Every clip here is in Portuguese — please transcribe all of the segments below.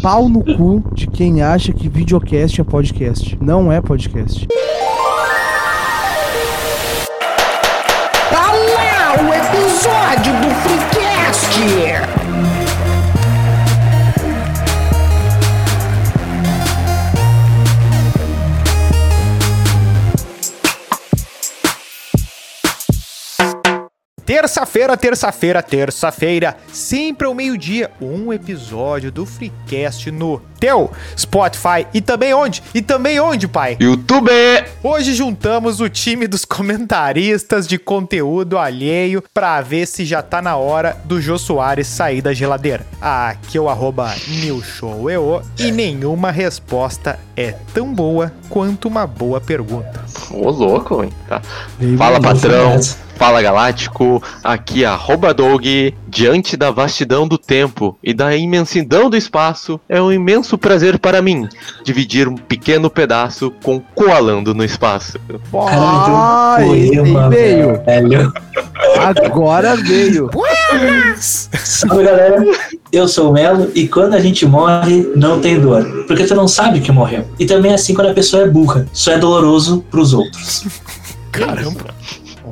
pau no cu de quem acha que videocast é podcast. Não é podcast. Tá o episódio do Freecast! Terça-feira, terça-feira, terça-feira, sempre ao meio-dia, um episódio do Freecast no teu Spotify e também onde? E também onde, pai? YouTube! Hoje juntamos o time dos comentaristas de conteúdo alheio pra ver se já tá na hora do Jô Soares sair da geladeira. Aqui é o arroba newshoweo e nenhuma resposta é tão boa quanto uma boa pergunta. Ô, louco, hein? Tá. Fala, patrão. Fala, Galáctico. Aqui é arroba Doug. Diante da vastidão do tempo e da imensidão do espaço, é um imenso prazer para mim dividir um pequeno pedaço com Coalando no Espaço. Caralho, poema, veio. velho. Agora veio. Salve galera, eu sou o Melo e quando a gente morre, não tem dor. Porque tu não sabe que morreu. E também é assim quando a pessoa é burra. Só é doloroso pros outros. Caramba.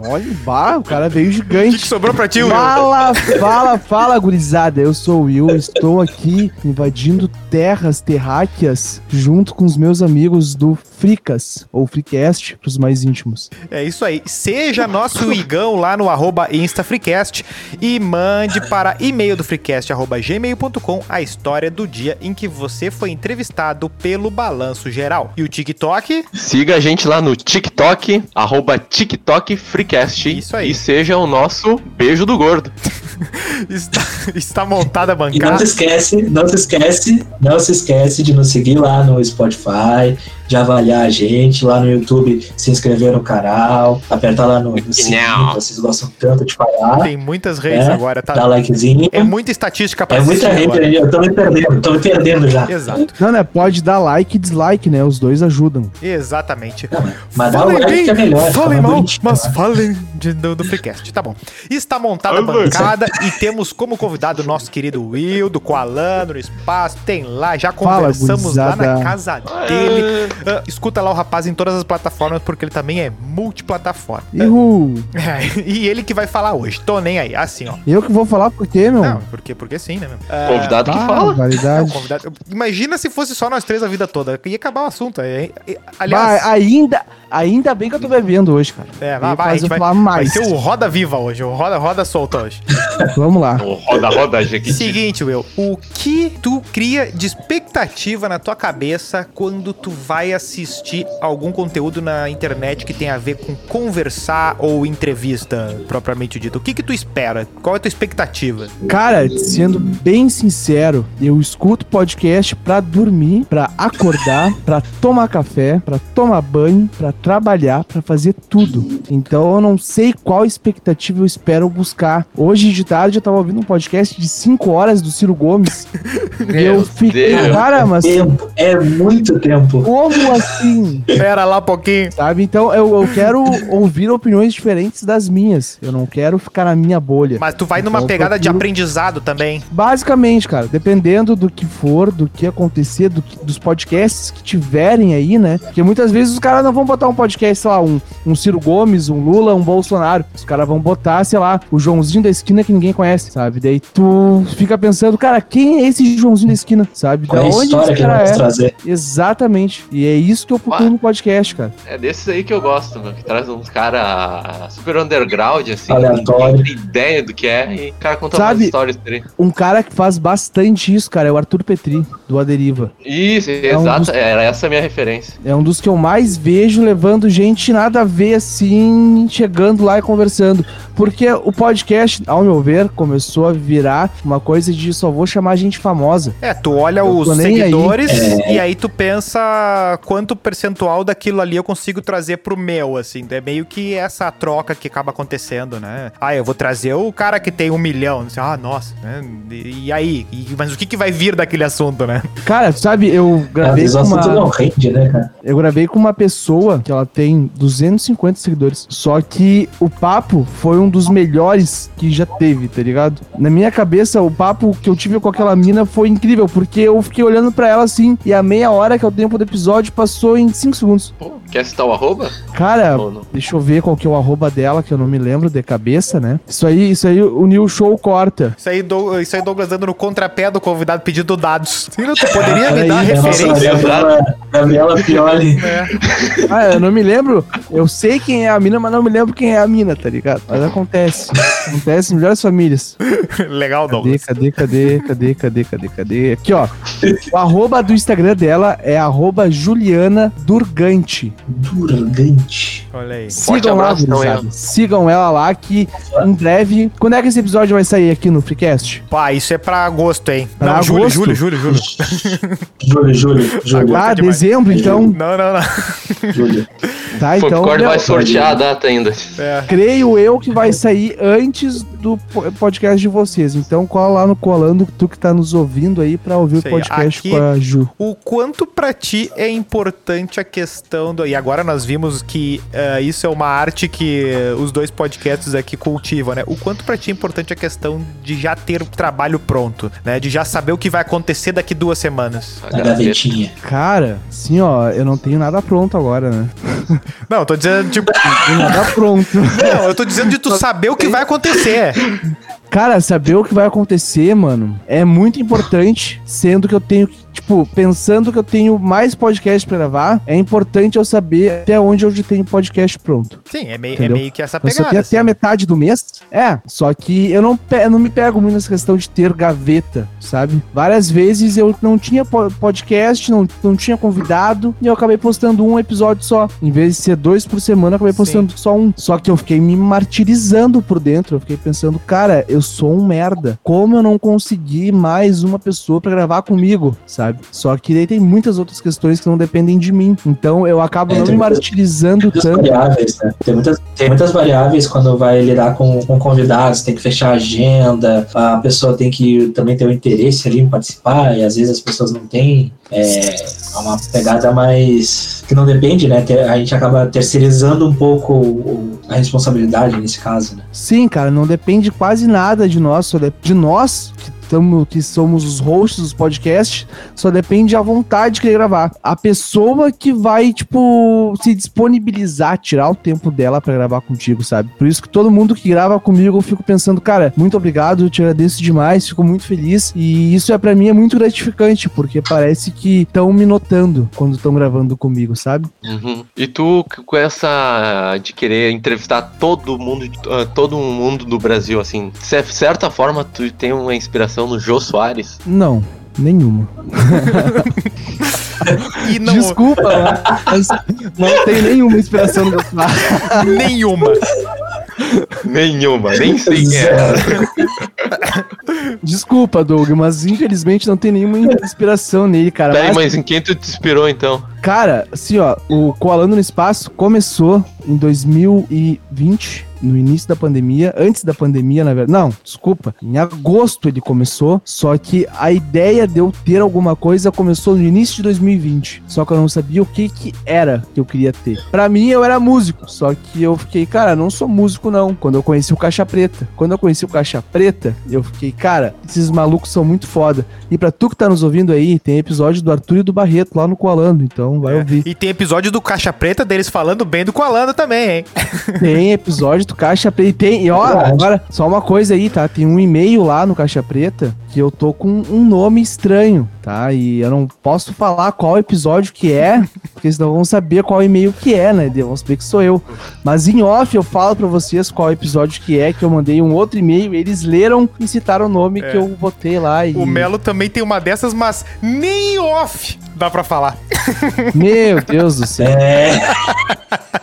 Olha o bar, o cara veio O que, gigante. sobrou pra ti, Will? Fala, fala, fala, gurizada. Eu sou o Will, estou aqui invadindo terras terráqueas junto com os meus amigos do Fricas, ou Freecast, pros mais íntimos. É isso aí. Seja nosso igão lá no arroba InstaFreecast e mande para e-mail do freecast arroba gmail.com a história do dia em que você foi entrevistado pelo Balanço Geral. E o TikTok? Siga a gente lá no TikTok, arroba TikTok Freecast. Isso aí. E seja o nosso beijo do gordo. Está, está montada a E não bancada. se esquece, não se esquece, não se esquece de nos seguir lá no Spotify, de avaliar a gente lá no YouTube, se inscrever no canal, apertar lá no, no sininho, vocês gostam tanto de falar, Tem muitas redes É, agora, tá? dá likezinho. É muita estatística pra É muita aí, eu tô me perdendo, tô me perdendo já. Exato, Não, né? Pode dar like e dislike, né? Os dois ajudam. exatamente. Não, mas dá o Falem like bem, que é melhor. falem fica mal, bonitinho, mas né? falem de- do, do Freecast. Tá bom. Está montada a bancada e temos como convidado o nosso querido Will, do Coalando no Espaço. Tem lá, já Fala, conversamos lá na casa dele. Ah, escuta lá o rapaz em todas as plataformas, porque ele também é multiplataforma. Uhul. É, e ele que vai falar hoje. Tô nem aí. Assim, ó. Eu que vou falar por quê, meu? Não, porque, porque sim, né, meu? Ah, Convidado que Ah, fala. é, validade. convidado. Imagina se fosse só nós três a vida toda. Ia acabar o assunto. É, é, Bah, aliás, ainda, ainda bem que eu tô bebendo hoje, cara. é, vai, vai, vai, falar vai mais. ser o Roda Viva hoje. O Roda, roda solta hoje. Vamos lá. O roda, roda, Jequiti. Seguinte, Will. O que tu cria de expectativa na tua cabeça quando tu vai assistir algum conteúdo na internet que tem a ver com conversar ou entrevista, propriamente dito? O que que tu espera? Qual é a tua expectativa? Cara, sendo bem sincero, eu escuto podcast pra dormir, pra acordar, pra tomar café, pra tomar banho, pra trabalhar, pra fazer tudo. Então eu não sei qual expectativa eu espero buscar. Hoje de tarde eu tava ouvindo um podcast de 5 horas do Ciro Gomes. eu fiquei, Deus. cara, mas Tempo, é muito tempo. como assim? Espera lá um pouquinho. Sabe? Então eu, eu quero ouvir opiniões diferentes das minhas. Eu não quero ficar na minha bolha. Mas tu vai Então, numa pegada de aprendizado também. Basicamente, cara, dependendo do que for, do que acontecer, do que- dos podcasts que tiverem aí, né? Porque muitas vezes os caras não vão botar um podcast, sei lá, um, um Ciro Gomes, um Lula, um Bolsonaro. Os caras vão botar, sei lá, o Joãozinho da esquina que ninguém conhece, sabe? Daí tu fica pensando, cara, quem é esse Joãozinho da esquina, sabe? Qual é a onde história esse cara é? trazer? Exatamente. E é isso que eu procuro Ah. no podcast, cara. É desses aí que eu gosto, mano. Que traz uns cara super underground, assim. Aleatório. Tem ideia do que é. E o cara conta Sabe- umas histórias por aí. Um cara que faz bastante isso, cara, é o Arthur Petri, do Aderiva. Isso, um exato. dos- Era essa a minha referência. É um dos que eu mais vejo levando gente nada a ver assim, chegando lá e conversando. Porque o podcast, ao meu ver, começou a virar uma coisa de só vou chamar gente famosa. É, tu olha Eu os nem aí. seguidores É. e aí tu pensa quanto percentual daquilo ali eu consigo trazer pro meu, assim. É meio que essa troca que acaba acontecendo, né? Ah, eu vou trazer o cara que tem um milhão. Assim, ah, nossa, né? E, e aí? E- mas o que, que vai vir daquele assunto, né? Cara, sabe, eu Às gravei vezes com assunto não uma, rende, né, cara? eu gravei com uma pessoa que ela tem 250 seguidores. Só que o papo foi um dos melhores que já teve, tá ligado? Na minha cabeça, o papo que eu tive com aquela mina foi incrível, porque eu fiquei olhando pra ela assim, e a meia hora que é o tempo do episódio passou em 5 segundos. Pô, quer citar o arroba? Cara, deixa eu ver qual que é o arroba dela, que eu não me lembro de cabeça, né? Isso aí, isso aí o New Show corta. Isso aí, Dou- isso aí Douglas dando no contrapé do convidado pedindo dados. Sim, tu poderia me Peraí, dar é É referência? Gabriela, Gabriela Pioli. Ah, eu não me lembro. Eu sei quem é a mina, mas não me lembro quem é a mina, tá ligado? Mas acontece. Acontece em melhores famílias. Legal, Cadê, Douglas. cadê, cadê, cadê, cadê, cadê, cadê? Aqui, ó. O arroba do Instagram dela é arroba Juliana Durgante. Durgante. Olha aí. Sigam lá, abraço, então, ela. Sigam ela lá que em breve... Quando é que esse episódio vai sair aqui no Freecast? Pá, isso é pra agosto, hein? Pra não, julho, agosto? julho, julho, julho. Júlio, Júlio, Júlio. Ah, dezembro, então. Não, não, não. Júlio. Tá, então... Meu, vai sortear a data ainda. É. Creio eu que vai sair antes do po- podcast de vocês. Então cola lá no Colando, tu que tá nos ouvindo aí pra ouvir Isso o podcast Aqui- com a Ju. O quanto pra ti é importante a questão do. E agora nós vimos que eh, isso é uma arte que os dois podcasts aqui cultivam, né? O quanto pra ti é importante a questão de já ter o trabalho pronto, né? De já saber o que vai acontecer daqui duas semanas. A gavetinha. Cara, assim, ó, eu não tenho nada pronto agora, né? Não, eu tô dizendo, tipo. Não tenho nada pronto. não, eu tô dizendo de tu saber o que vai acontecer. Cara, saber o que vai acontecer, mano, é muito importante, sendo que eu tenho que, tipo, pensando que eu tenho mais podcast pra gravar, é importante eu saber até onde eu já tenho podcast pronto. Sim, é meio, é meio que essa Eu só pegada. tenho até a assim. metade do mês. É, só que eu não, eu não me pego muito nessa questão de ter gaveta, sabe? Várias vezes eu não tinha po- podcast, não, não tinha convidado, e eu acabei postando um episódio só. Em vez de ser dois por semana, eu acabei Sim. postando só um. Só que eu fiquei me martirizando por dentro. Eu fiquei pensando, cara, eu sou um merda. Como eu não consegui mais uma pessoa pra gravar comigo, sabe? Só que daí tem muitas outras questões que não dependem de mim. Então eu acabo É, não me martirizando Muitas tanto. variáveis, né? Tem muitas, tem muitas variáveis quando vai lidar com, com convidados, tem que fechar a agenda, a pessoa tem que também ter o interesse ali em participar, e às vezes as pessoas não têm. É é uma pegada mais. que não depende, né? A gente acaba terceirizando um pouco a responsabilidade nesse caso, né? Sim, cara, não depende quase nada de nós, de nós que, tamo, que somos os hosts dos podcasts, só depende a vontade de querer gravar. A pessoa que vai, tipo, se disponibilizar, tirar o tempo dela pra gravar contigo, sabe? Por isso que todo mundo que grava comigo, eu fico pensando, cara, muito obrigado, eu te agradeço demais, fico muito feliz. E isso é para mim é muito gratificante, porque parece que estão me notando quando estão gravando comigo, sabe? Uhum. E tu, com essa de querer entrevistar todo mundo, ah, todo mundo do Brasil, assim, de cer- certa forma, tu tem uma inspiração no Jô Soares? Não. Nenhuma. E não. Desculpa, mas não tem nenhuma inspiração no Bolsonaro. Nenhuma. Nenhuma, nem sei quem é. Desculpa, Doug, mas infelizmente não tem nenhuma inspiração nele, cara. Tá aí, Mas, mas em quem tu te inspirou então? cara, assim, ó, o Coalando no Espaço começou em 2020, no início da pandemia, antes da pandemia, na verdade. Não, desculpa. Em agosto ele começou, só que a ideia de eu ter alguma coisa começou no início de 2020. Só que eu não sabia o que que era que eu queria ter. Pra mim, eu era músico, só que eu fiquei, cara, não sou músico não. Quando eu conheci o Caixa Preta. Quando eu conheci o Caixa Preta, eu fiquei, cara, esses malucos são muito foda. E pra tu que tá nos ouvindo aí, tem episódio do Arthur e do Barreto lá no Coalando, então vai ouvir. E tem episódio do Caixa Preta deles falando bem do Coalando também, hein? Tem episódio do Caixa Preta. E tem, e ó, Verdade. agora, só uma coisa aí, tá? Tem um e-mail lá no Caixa Preta que eu tô com um nome estranho, tá? E eu não posso falar qual episódio que é, porque senão vão saber qual e-mail que é, né? Vão saber que sou eu. Mas em off eu falo pra vocês qual episódio que é, que eu mandei um outro e-mail, eles leram e citaram o nome É. que eu botei lá. E... O Melo também tem uma dessas, mas nem off dá pra falar. Meu Deus do céu. É,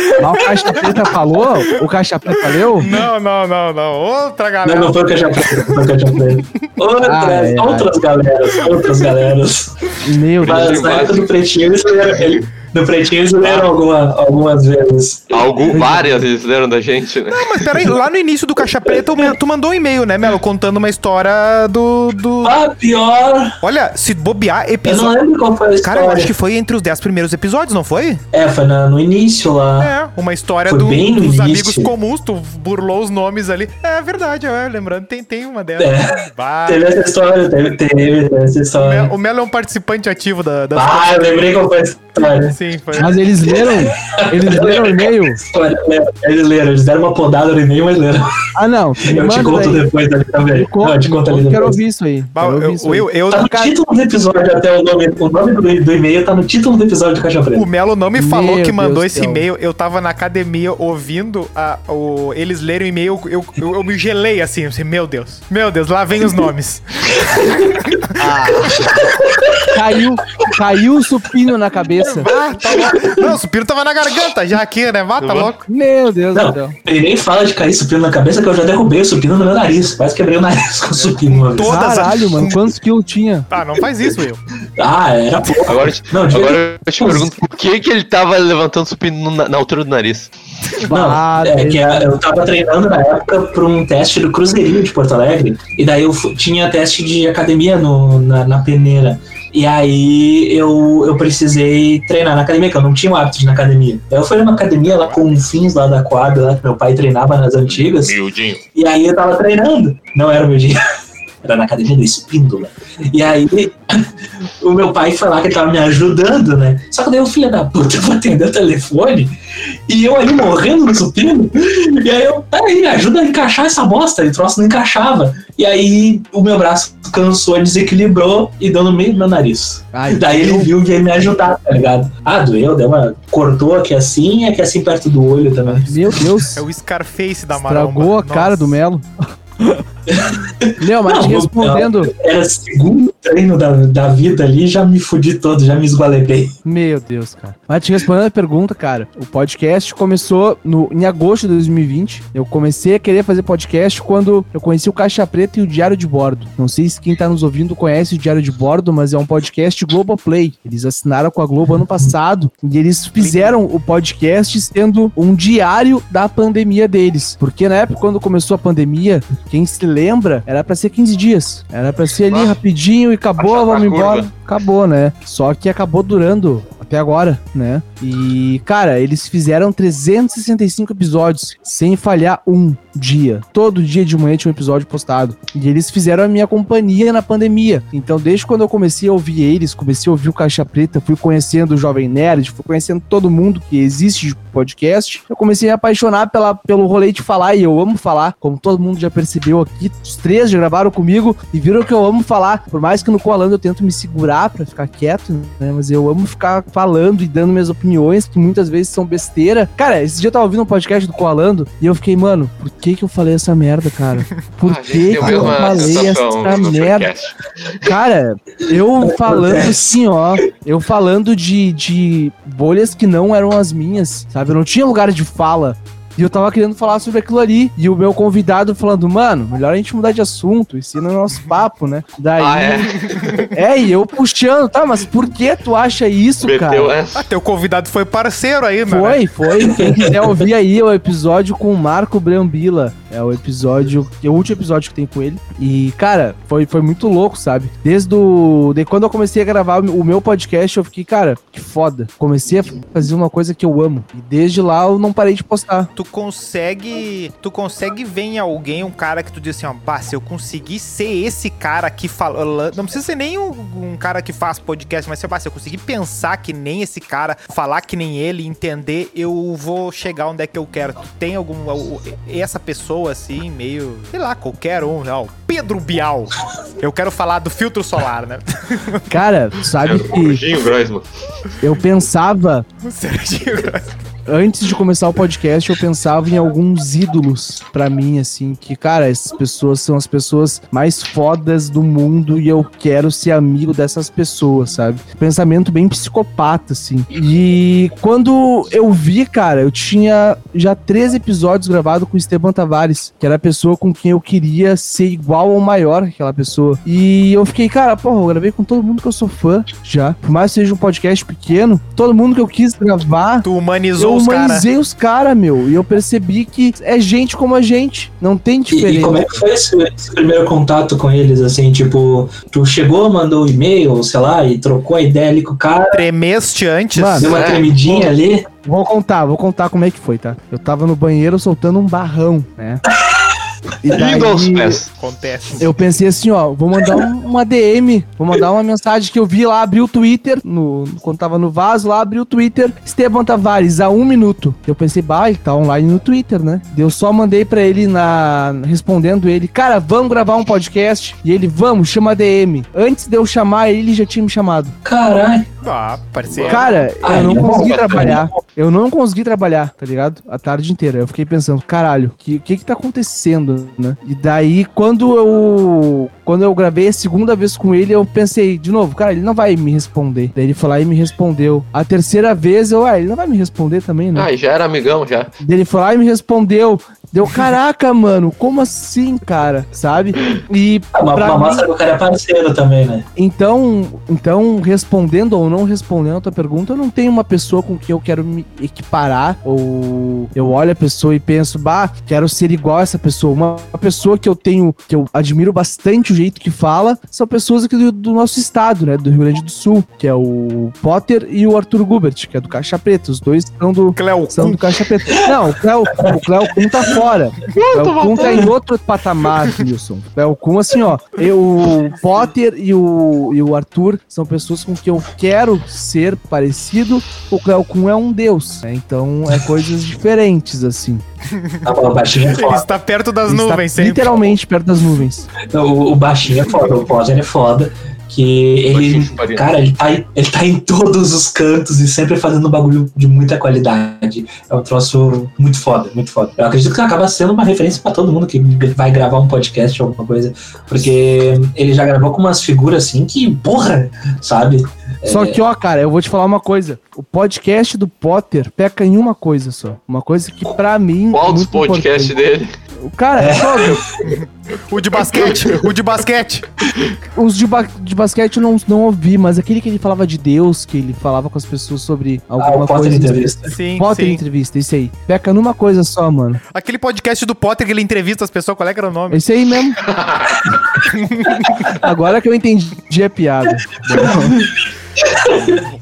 Mas o Caixa Preta falou? O Caixa Preta leu? Não, não, não, não. Outra não, galera. não foi o falei, não foi o já falei. Outras, Ai, ai. outras galeras, outras galeras. Meu Deus. Mas na época do pretinho ele- No Pretinho eles leram alguma, algumas vezes. Algum, várias eles leram da gente, né? Não, mas peraí, lá no início do Caixa Preta, tu- mandou um e-mail, né, Melo? Contando uma história do. do... Ah, pior. Olha, se bobear, Eu não episódio. lembro qual foi a história. Cara, eu acho que foi entre os 10 primeiros episódios, não foi? É, foi na- no início lá. É, uma história Foi do- bem no dos início. amigos comuns, tu burlou os nomes ali. É verdade, é, lembrando, tem, tem uma dessas. É. Bah, Teve essa história, teve, teve essa história. O Melo é um participante ativo da. da Ah, eu lembrei qual foi a história. Sim, foi. Mas eles leram, eles leram o e-mail. Eles leram, eles deram uma podada no e-mail, mas leram. Ah, não. Eu te conto daí. depois ali também. Me conta, Não, eu te conto ali Quero depois. ouvir isso aí. Bah, Quero ouvir eu, isso aí. eu, eu- Tá no título do episódio até o nome. O nome do, do e-mail tá no título do episódio do Caixa Preta. O Melo não me falou Meu que mandou Deus esse e-mail. Eu tava na academia ouvindo a- o, eles lerem o e-mail. Eu, eu, eu me gelei assim. Eu pensei, meu Deus, meu Deus, lá vem os nomes. Caiu, caiu o supino na cabeça. ah, tá louco. Não, o supino tava na garganta já aqui, né? Vá, tá louco. Meu Deus do Não, céu. ele nem fala de cair supino na cabeça que eu já derrubei o supino no meu nariz. Quase quebrei o nariz com o supino uma vez. Todas Caralho, as- mano. Quantos quilos tinha? Ah, não faz isso, eu. Ah, era pouco. Agora, eu te- Não, de agora eu te pergunto por que, que ele tava levantando supino na, na altura do nariz. Não, Ah, é que eu tava treinando na época pra um teste do Cruzeirinho de Porto Alegre. E daí eu tinha teste de academia no, na, na peneira. E aí eu, eu precisei treinar na academia, que eu não tinha o hábito de ir na academia. Aí eu fui numa academia lá com fins lá da quadra, lá que meu pai treinava nas antigas. Miudinho. E aí eu tava treinando. Não era o meu dia. Era na academia do Espíndola. E aí o meu pai foi lá que ele tava me ajudando, né? Só que daí o filho da puta foi atender o telefone e eu ali morrendo no supino. E aí eu, peraí, me ajuda a encaixar essa bosta. E o troço não encaixava. E aí o meu braço cansou, desequilibrou e deu no meio do meu nariz. Ai, Daí ele viu que ia me ajudar, tá ligado? Ah, doeu, deu uma. Cortou aqui assim e aqui assim perto do olho também. Meu Deus. É o Scarface da maromba. Estragou a cara Nossa. do Melo. Não, mas Não, respondendo. Era o segundo treino da, da vida ali, já me fudi todo, já me esgualepei. Meu Deus, cara. Mas te respondendo a pergunta, cara, o podcast começou no, em agosto de 2020. Eu comecei a querer fazer podcast quando eu conheci o Caixa Preta e o Diário de Bordo. Não sei se quem tá nos ouvindo conhece o Diário de Bordo, mas é um podcast Globoplay. Eles assinaram com a Globo ano passado e eles fizeram o podcast sendo um diário da pandemia deles. Porque na época, quando começou a pandemia, quem se lembra, era pra ser 15 dias. Era pra ser ali Ah. rapidinho e acabou, vamos embora. curva. Acabou, né? Só que acabou durando até agora, né? E, cara, eles fizeram 365 episódios sem falhar um dia. Todo dia de manhã tinha um episódio postado. E eles fizeram a minha companhia na pandemia. Então, desde quando eu comecei a ouvir eles, comecei a ouvir o Caixa Preta, fui conhecendo o Jovem Nerd, fui conhecendo todo mundo que existe de podcast, eu comecei a me apaixonar pela, pelo rolê de falar, e eu amo falar, como todo mundo já percebeu aqui, os três já gravaram comigo e viram que eu amo falar. Por mais que no Coalando eu tento me segurar pra ficar quieto, né? Mas eu amo ficar falando e dando minhas opiniões, que muitas vezes são besteira. Cara, esse dia eu tava ouvindo um podcast do Coalando e eu fiquei, mano, por que que eu falei essa merda, cara? Por Ah, que que eu falei essa merda? Cara, eu falando assim, ó, eu falando de, de bolhas que não eram as minhas, sabe? Eu não tinha lugar de fala. E eu tava querendo falar sobre aquilo ali. E o meu convidado falando, mano, melhor a gente mudar de assunto. Esse não é nosso papo, né? Daí. Ah, é? é? e eu puxando, tá, mas por que tu acha isso, Meteu cara? essa. Ah, teu convidado foi parceiro aí, mano. Foi, foi. Quem quiser ouvir aí é o episódio com o Marco Brambila. É o episódio, é o último episódio que tem com ele. E, cara, foi, foi muito louco, sabe? Desde o. De quando eu comecei a gravar o meu podcast, eu fiquei, cara, que foda. Comecei a fazer uma coisa que eu amo. E desde lá eu não parei de postar. Tu consegue. Tu consegue ver em alguém um cara que tu diz assim, ó, bah, se eu conseguir ser esse cara aqui falando. Não precisa ser nem um, um cara que faz podcast, mas bah, se eu conseguir pensar que nem esse cara, falar que nem ele, entender, eu vou chegar onde é que eu quero. Tu tem algum. Essa pessoa, assim, meio. Sei lá, qualquer um, né? ó, Pedro Bial. Eu quero falar do filtro solar, né? Cara, sabe É que Serginho Groisman. eu pensava Serginho Grosso. Antes de começar o podcast, eu pensava em alguns ídolos pra mim, assim, que, cara, essas pessoas são as pessoas mais fodas do mundo e eu quero ser amigo dessas pessoas, sabe? Pensamento bem psicopata, assim. E quando eu vi, cara, eu tinha já três episódios gravados com o Esteban Tavares, que era a pessoa com quem eu queria ser igual ou maior que aquela pessoa. E eu fiquei, cara, porra, eu gravei com todo mundo que eu sou fã já. Por mais que seja um podcast pequeno, todo mundo que eu quis gravar. Tu humanizou Eu os caras. humanizei os caras, meu. E eu percebi que é gente como a gente. Não tem E, diferença. e como é que foi esse, esse primeiro contato com eles, assim, tipo, tu chegou, mandou um e-mail, sei lá, e trocou a ideia ali com o cara, Tremeste antes. Mano, deu uma É. tremidinha ali. Vou contar, vou contar como é que foi, tá? Eu tava no banheiro soltando um barrão, né? E pés. Acontece. eu pensei assim, ó, vou mandar um- uma DM, vou mandar uma mensagem que eu vi lá, abri o Twitter, no, quando tava no vaso lá, abri o Twitter, Esteban Tavares, há um minuto. Eu pensei, bah, ele tá online no Twitter, né? Eu só mandei pra ele na. respondendo ele, cara, vamos gravar um podcast? E ele, vamos, chama a DM. Antes de eu chamar ele, ele já tinha me chamado. Caralho. Ah, parceiro. Cara, Ah, eu não consegui trabalhar. Eu não consegui trabalhar, tá ligado? A tarde inteira. Eu fiquei pensando, caralho, o que, que que tá acontecendo, né? E daí, quando eu quando eu gravei a segunda vez com ele, eu pensei, de novo, cara, ele não vai me responder. Daí ele foi lá e me respondeu. A terceira vez, eu, ah, ele não vai me responder também, né? Ah, já era amigão, já. Daí ele foi lá e me respondeu. Deu, caraca, mano, como assim, cara? Sabe? E Uma, uma mim- mostra que o cara é parceiro também, né? então, então, respondendo ou não respondendo a tua pergunta, eu não tenho uma pessoa com quem eu quero me equiparar, ou eu olho a pessoa e penso, bah, quero ser igual a essa pessoa. Uma, uma pessoa que eu tenho, que eu admiro bastante o jeito que fala, são pessoas aqui do, do nosso estado, né, do Rio Grande do Sul, que é o Potter e o Arthur Gubert, que é do Caixa Preta. Os dois são do, Cleo são do Caixa Preta. Não, o Cleo, o Cleo Kuhn tá fora. O Cleo Kuhn tá em outro patamar, Wilson. O Cleo Kuhn, assim, ó, eu, o Potter e o, e o Arthur são pessoas com quem eu quero ser parecido. O Kuhn é um deus, né? Então é coisas diferentes, assim. Tá bom, O baixinho é Ele foda. está perto das Ele nuvens sempre. literalmente perto das nuvens. O, o baixinho é foda, o Potter é foda. Que ele. Cara, ele tá, em- ele tá em todos os cantos e sempre fazendo um bagulho de muita qualidade. É um troço muito foda, muito foda. Eu acredito que acaba sendo uma referência pra todo mundo que vai gravar um podcast ou alguma coisa. Porque ele já gravou com umas figuras assim que, porra, sabe? Só que, ó, cara, eu vou te falar uma coisa. O podcast do Potter peca em uma coisa só. Uma coisa que pra mim. Qual é dos podcasts dele? O Cara, É. só O de basquete, o de basquete. os de, ba- de basquete eu não, não ouvi, mas aquele que ele falava de Deus, que ele falava com as pessoas sobre Ah, alguma Potter coisa. entrevista. Sim, Potter sim. entrevista, isso aí. Peca numa coisa só, mano. Aquele podcast do Potter que ele entrevista as pessoas, qual é que era o nome? Esse aí mesmo. Agora que eu entendi a piada.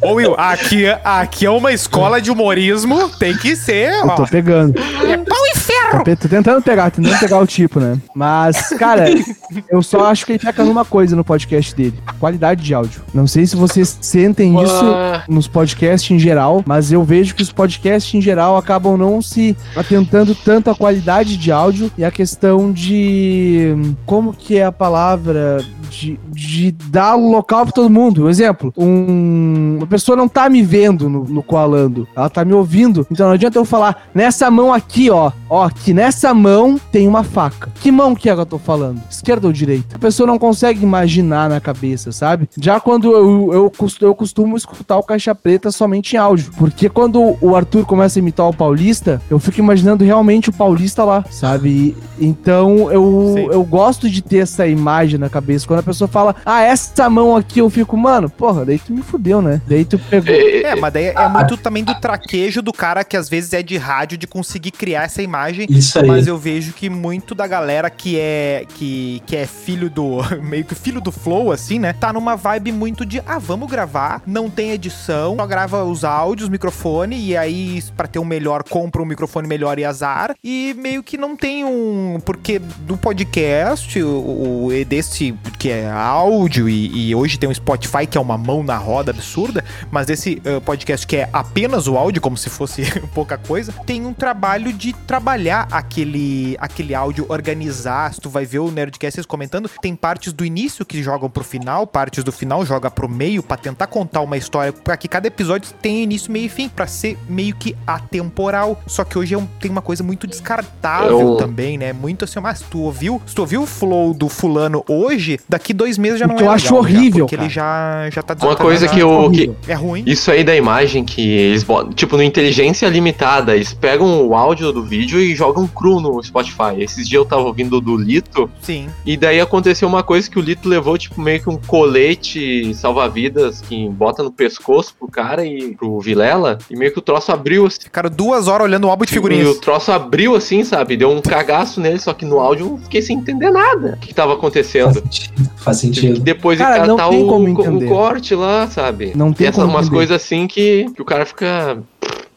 Ô Will, aqui, aqui é uma escola de humorismo, tem que ser, Eu tô ó. pegando. É pau e ferro. Tô, tentando pegar, tentando pegar o tipo, né? Mas, cara, eu só acho que ele peca numa coisa no podcast dele: qualidade de áudio. Não sei se vocês sentem isso nos podcasts em geral, mas eu vejo que os podcasts em geral acabam não se atentando tanto à qualidade de áudio e a questão de. Como que é a palavra? De, de dar o local pra todo mundo. Um exemplo, um, uma pessoa não tá me vendo no, no Coalando, ela tá me ouvindo. Então não adianta eu falar, nessa mão aqui, ó, ó, que nessa mão tem uma faca. Que mão que é que eu tô falando? Esquerda ou direita? A pessoa não consegue imaginar na cabeça, sabe? Já quando eu, eu, eu costumo escutar o Caixa Preta somente em áudio. Porque quando o Arthur começa a imitar o Paulista, eu fico imaginando realmente o Paulista lá, sabe? E- então eu, Sim. eu gosto de ter essa imagem na cabeça. Quando a pessoa fala, ah, essa mão aqui, eu fico, mano, porra, daí tu me fudeu, né? Daí tu pegou. É, mas daí é muito também do traquejo do cara que às vezes é de rádio de conseguir criar essa imagem. Isso aí. Mas eu vejo que muito da galera que é que, que é filho do meio que filho do flow assim, né? Tá numa vibe muito de ah, vamos gravar, não tem edição, só grava os áudios, microfone e aí pra ter um melhor compra um microfone melhor e azar e meio que não tem um porque do podcast o, o e desse que é áudio e, e hoje tem um Spotify que é uma mão na roda absurda, mas desse eh, podcast que é apenas o áudio como se fosse pouca coisa, tem um trabalho de trabalhar trabalhar aquele, aquele áudio, organizar. Se tu vai ver o Nerdcast comentando, tem partes do início que jogam pro final, partes do final joga pro meio pra tentar contar uma história, pra que cada episódio tenha início, meio e fim, pra ser meio que atemporal. Só que hoje é um- tem uma coisa muito descartável Eu- também, né? Muito assim, mas tu ouviu, se tu ouviu o flow do fulano hoje, daqui dois meses já O não que é eu acho legal, já, horrível, porque cara. ele já, já tá Uma coisa que desatualizado. eu. Que, horrível. É ruim. Isso aí da imagem que eles botam, tipo, no inteligência limitada, eles pegam o áudio do vídeo e jogam cru no Spotify. Esses dias eu tava ouvindo do Lito, Sim. e daí aconteceu uma coisa que o Lito levou, tipo, meio que um colete salva-vidas que bota no pescoço pro cara e pro Vilela, e meio que o troço abriu assim. Ficaram duas horas olhando o álbum de E figurinhas. o troço abriu assim, sabe? Deu um cagaço nele, só que no áudio eu fiquei sem entender nada. O que, que tava Faz acontecendo? sentido. Faz E sentido. depois Cara, de não catar tem o, o corte lá, sabe? Não tem essas como umas entender. coisas assim que, que o cara fica.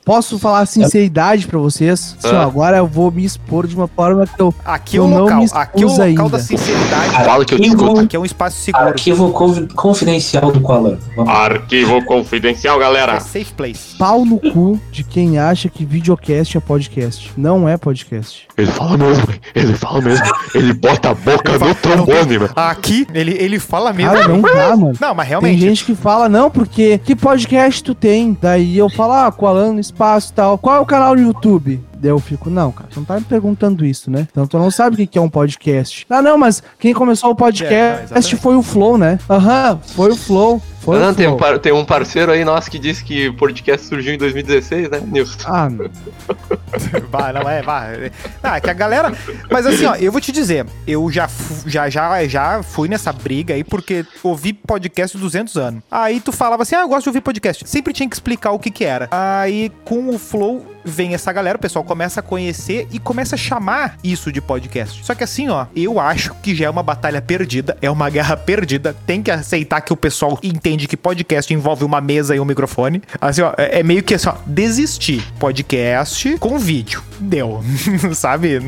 Posso falar sinceridade pra vocês? Assim, ó, Ah. agora eu vou me expor de uma forma que eu. Aqui é o Eu não local. me Aqui é o expus local ainda. da sinceridade. Fala que eu te escuto. Aqui é um espaço seguro. Arquivo confi- confidencial do Qualan. Arquivo confidencial, É galera. safe place. Pau no cu de quem acha que videocast é podcast. Não é podcast. Ele fala mesmo, ele fala mesmo. Ele bota a boca no trombone, mano. Aqui, ele, ele fala mesmo. Cara, não dá, mano. Não, mas Tem realmente. gente que fala, não, porque que podcast tu tem? Daí eu falo, ah, Coalando Espaço e tal. Qual é o canal no YouTube? Daí eu fico, não, cara, você não tá me perguntando isso, né? Então tu não sabe o que é um podcast. Ah, não, mas quem começou o É, não, podcast exatamente. foi o Flow, né? Aham, foi o Flow. Foi Não, o tem, Flow. um par- tem um parceiro aí nosso que disse que o podcast surgiu em 2016, né, Nilson? Ah, não. Vai, não é, vai. Ah, que a galera. Mas assim, ó, eu vou te dizer, eu já, já, já, já fui nessa briga aí porque ouvi podcast 200 anos. Aí tu falava assim, ah, eu gosto de ouvir podcast. Sempre tinha que explicar o que que era. Aí com o Flow vem essa galera, o pessoal começa a conhecer e começa a chamar isso de podcast. Só que assim, ó, eu acho que já é uma batalha perdida, é uma guerra perdida. Tem que aceitar que o pessoal entende que podcast envolve uma mesa e um microfone. Assim, ó, é é meio que assim, ó, desistir. Podcast com vídeo. Deu. Sabe?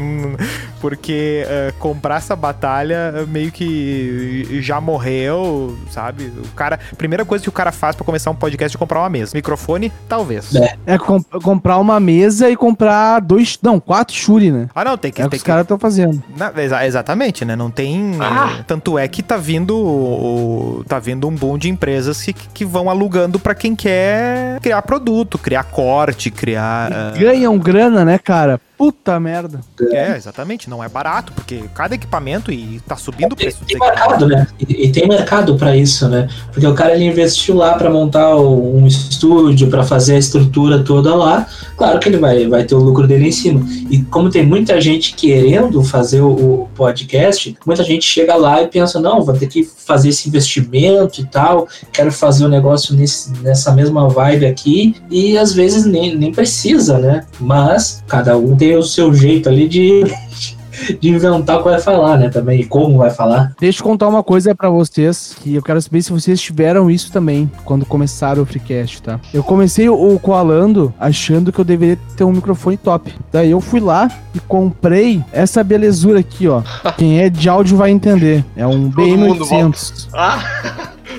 Porque é, comprar essa batalha é, meio que já morreu, sabe? O cara. Primeira coisa que o cara faz pra começar um podcast é comprar uma mesa. Microfone, talvez. É. É com- comprar uma mesa e comprar dois, não, quatro Shuri, né? Ah, não, tem que. É o que tem os caras estão fazendo. Na- exa- exatamente, né? Não tem. Tanto é que tá vindo. o- tá vindo um boom de empresas que, que vão alugando pra quem quer criar produto, criar corte, criar. ah, Ganham grana, né, cara? Puta merda. é, exatamente. Não é barato, porque cada equipamento e tá subindo o Tem, preço dos tem mercado, né? E, e tem mercado pra isso, né? Porque o cara ele investiu lá pra montar um estúdio, pra fazer a estrutura toda lá. Claro que ele vai, vai ter o lucro dele em cima. E como tem muita gente querendo fazer o, o podcast, muita gente chega lá e pensa: não, vou ter que fazer esse investimento e tal. Quero fazer o negócio nesse- nessa mesma vibe aqui. E às vezes nem, nem precisa, né? Mas cada um tem o seu jeito ali de. De inventar o que vai falar, né? Também, e como vai falar. Deixa eu contar uma coisa pra vocês, que eu quero saber se vocês tiveram isso também, quando começaram o Freecast, tá? Eu comecei o Coalando achando que eu deveria ter um microfone top. Daí eu fui lá e comprei essa belezura aqui, ó. Quem é de áudio vai entender. É um mundo BM800 Ah,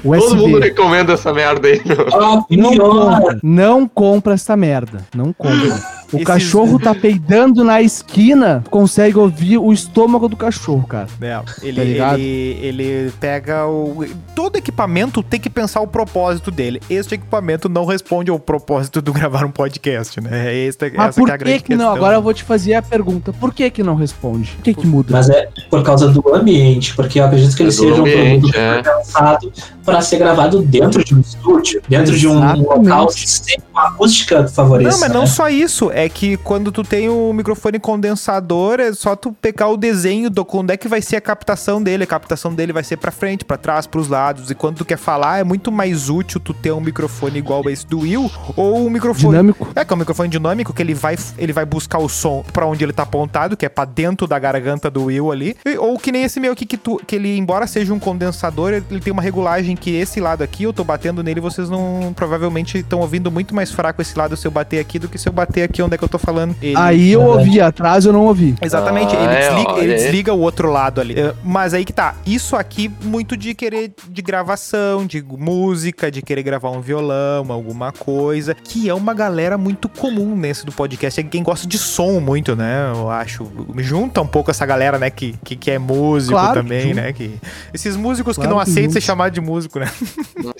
todo mundo USB. recomenda essa merda aí, meu. Ah, Não compra, não compra essa merda. Não compra. O Esses- cachorro tá peidando na esquina, consegue ouvir o estômago do cachorro, cara. É, ele, Tá ele, ele pega o. Todo equipamento tem que pensar o propósito dele. Este equipamento não responde ao propósito do gravar um podcast, né? Esta, Mas essa por que é a que, grande que não? questão. Agora eu vou te fazer a pergunta. Por que que não responde? Por que que muda? Mas é por causa do ambiente, porque eu acredito que ele É seja um ambiente, produto é. pensado para ser gravado dentro de um estúdio, dentro de um Exatamente. local que tem uma acústica que favoreça. Não, mas não né? só isso. É que quando tu tem o microfone condensador, é só tu pegar o desenho do onde é que vai ser a captação dele. A captação dele vai ser pra frente, pra trás, pros lados. E quando tu quer falar, é muito mais útil tu ter um microfone igual esse do Will ou um microfone Dinâmico. É, que é um microfone dinâmico que ele vai, ele vai buscar o som pra onde ele tá apontado, que é pra dentro da garganta do Will ali. E- ou que nem esse meu aqui, que, tu, que ele, embora seja um condensador, ele ele tem uma regulagem que esse lado aqui, eu tô batendo nele, vocês não provavelmente estão ouvindo muito mais fraco esse lado se eu bater aqui do que se eu bater aqui onde é que eu tô falando. Ele- Aí eu ouvi, atrás eu não ouvi. Exatamente, Ah, ele, é, desliga, ele desliga o outro lado ali. É, Mas aí que tá, isso aqui muito de querer de gravação, de música, de querer gravar um violão, alguma coisa, que é uma galera muito comum nesse do podcast. É quem gosta de som muito, né? Eu acho. Junta um pouco essa galera, né, que, que, que é músico Claro que também, junta. né? Que, esses músicos que Claro não que aceitam junta. ser chamados de músico, né?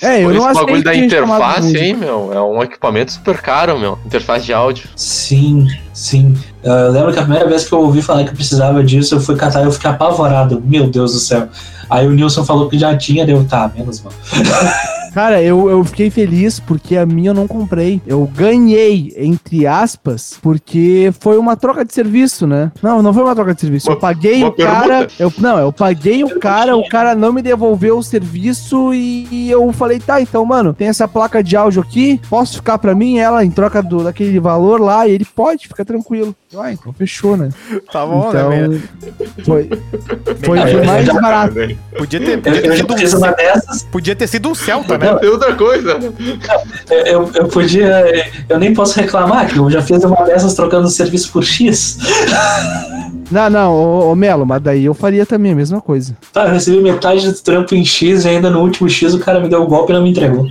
É, eu Por não esse bagulho aceito da gente chamada de interface, hein, meu? É um equipamento super caro, meu. Interface de áudio. Sim, sim. Eu lembro que a primeira vez que eu ouvi falar que eu precisava disso, eu fui catar e eu fiquei apavorado. Meu Deus do céu. Aí o Nilson falou que já tinha, deu, tá, menos mal. Cara, eu, eu fiquei feliz porque a minha eu não comprei. Eu ganhei, entre aspas, porque foi uma troca de serviço, né? Não, não foi uma troca de serviço. Uma- eu paguei o cara. Eu, não, eu paguei o cara, o cara não me devolveu o serviço e, e eu falei, tá, então, mano, tem essa placa de áudio aqui, posso ficar pra mim ela em troca do, daquele valor lá? E ele pode, fica tranquilo. Ah, então fechou, né? Tá bom, então, né? foi, foi, foi eu mais barato. Podia ter, podia ter eu já sido fiz um, uma dessas, podia ter sido um Celta, né? Tem outra coisa. eu, eu podia. Eu nem posso reclamar, que eu já fiz uma dessas trocando serviço por X. Não, não, ô, ô Melo, mas daí eu faria também a mesma coisa. Tá, eu recebi metade do trampo em X e ainda no último X o cara me deu o golpe e não me entregou.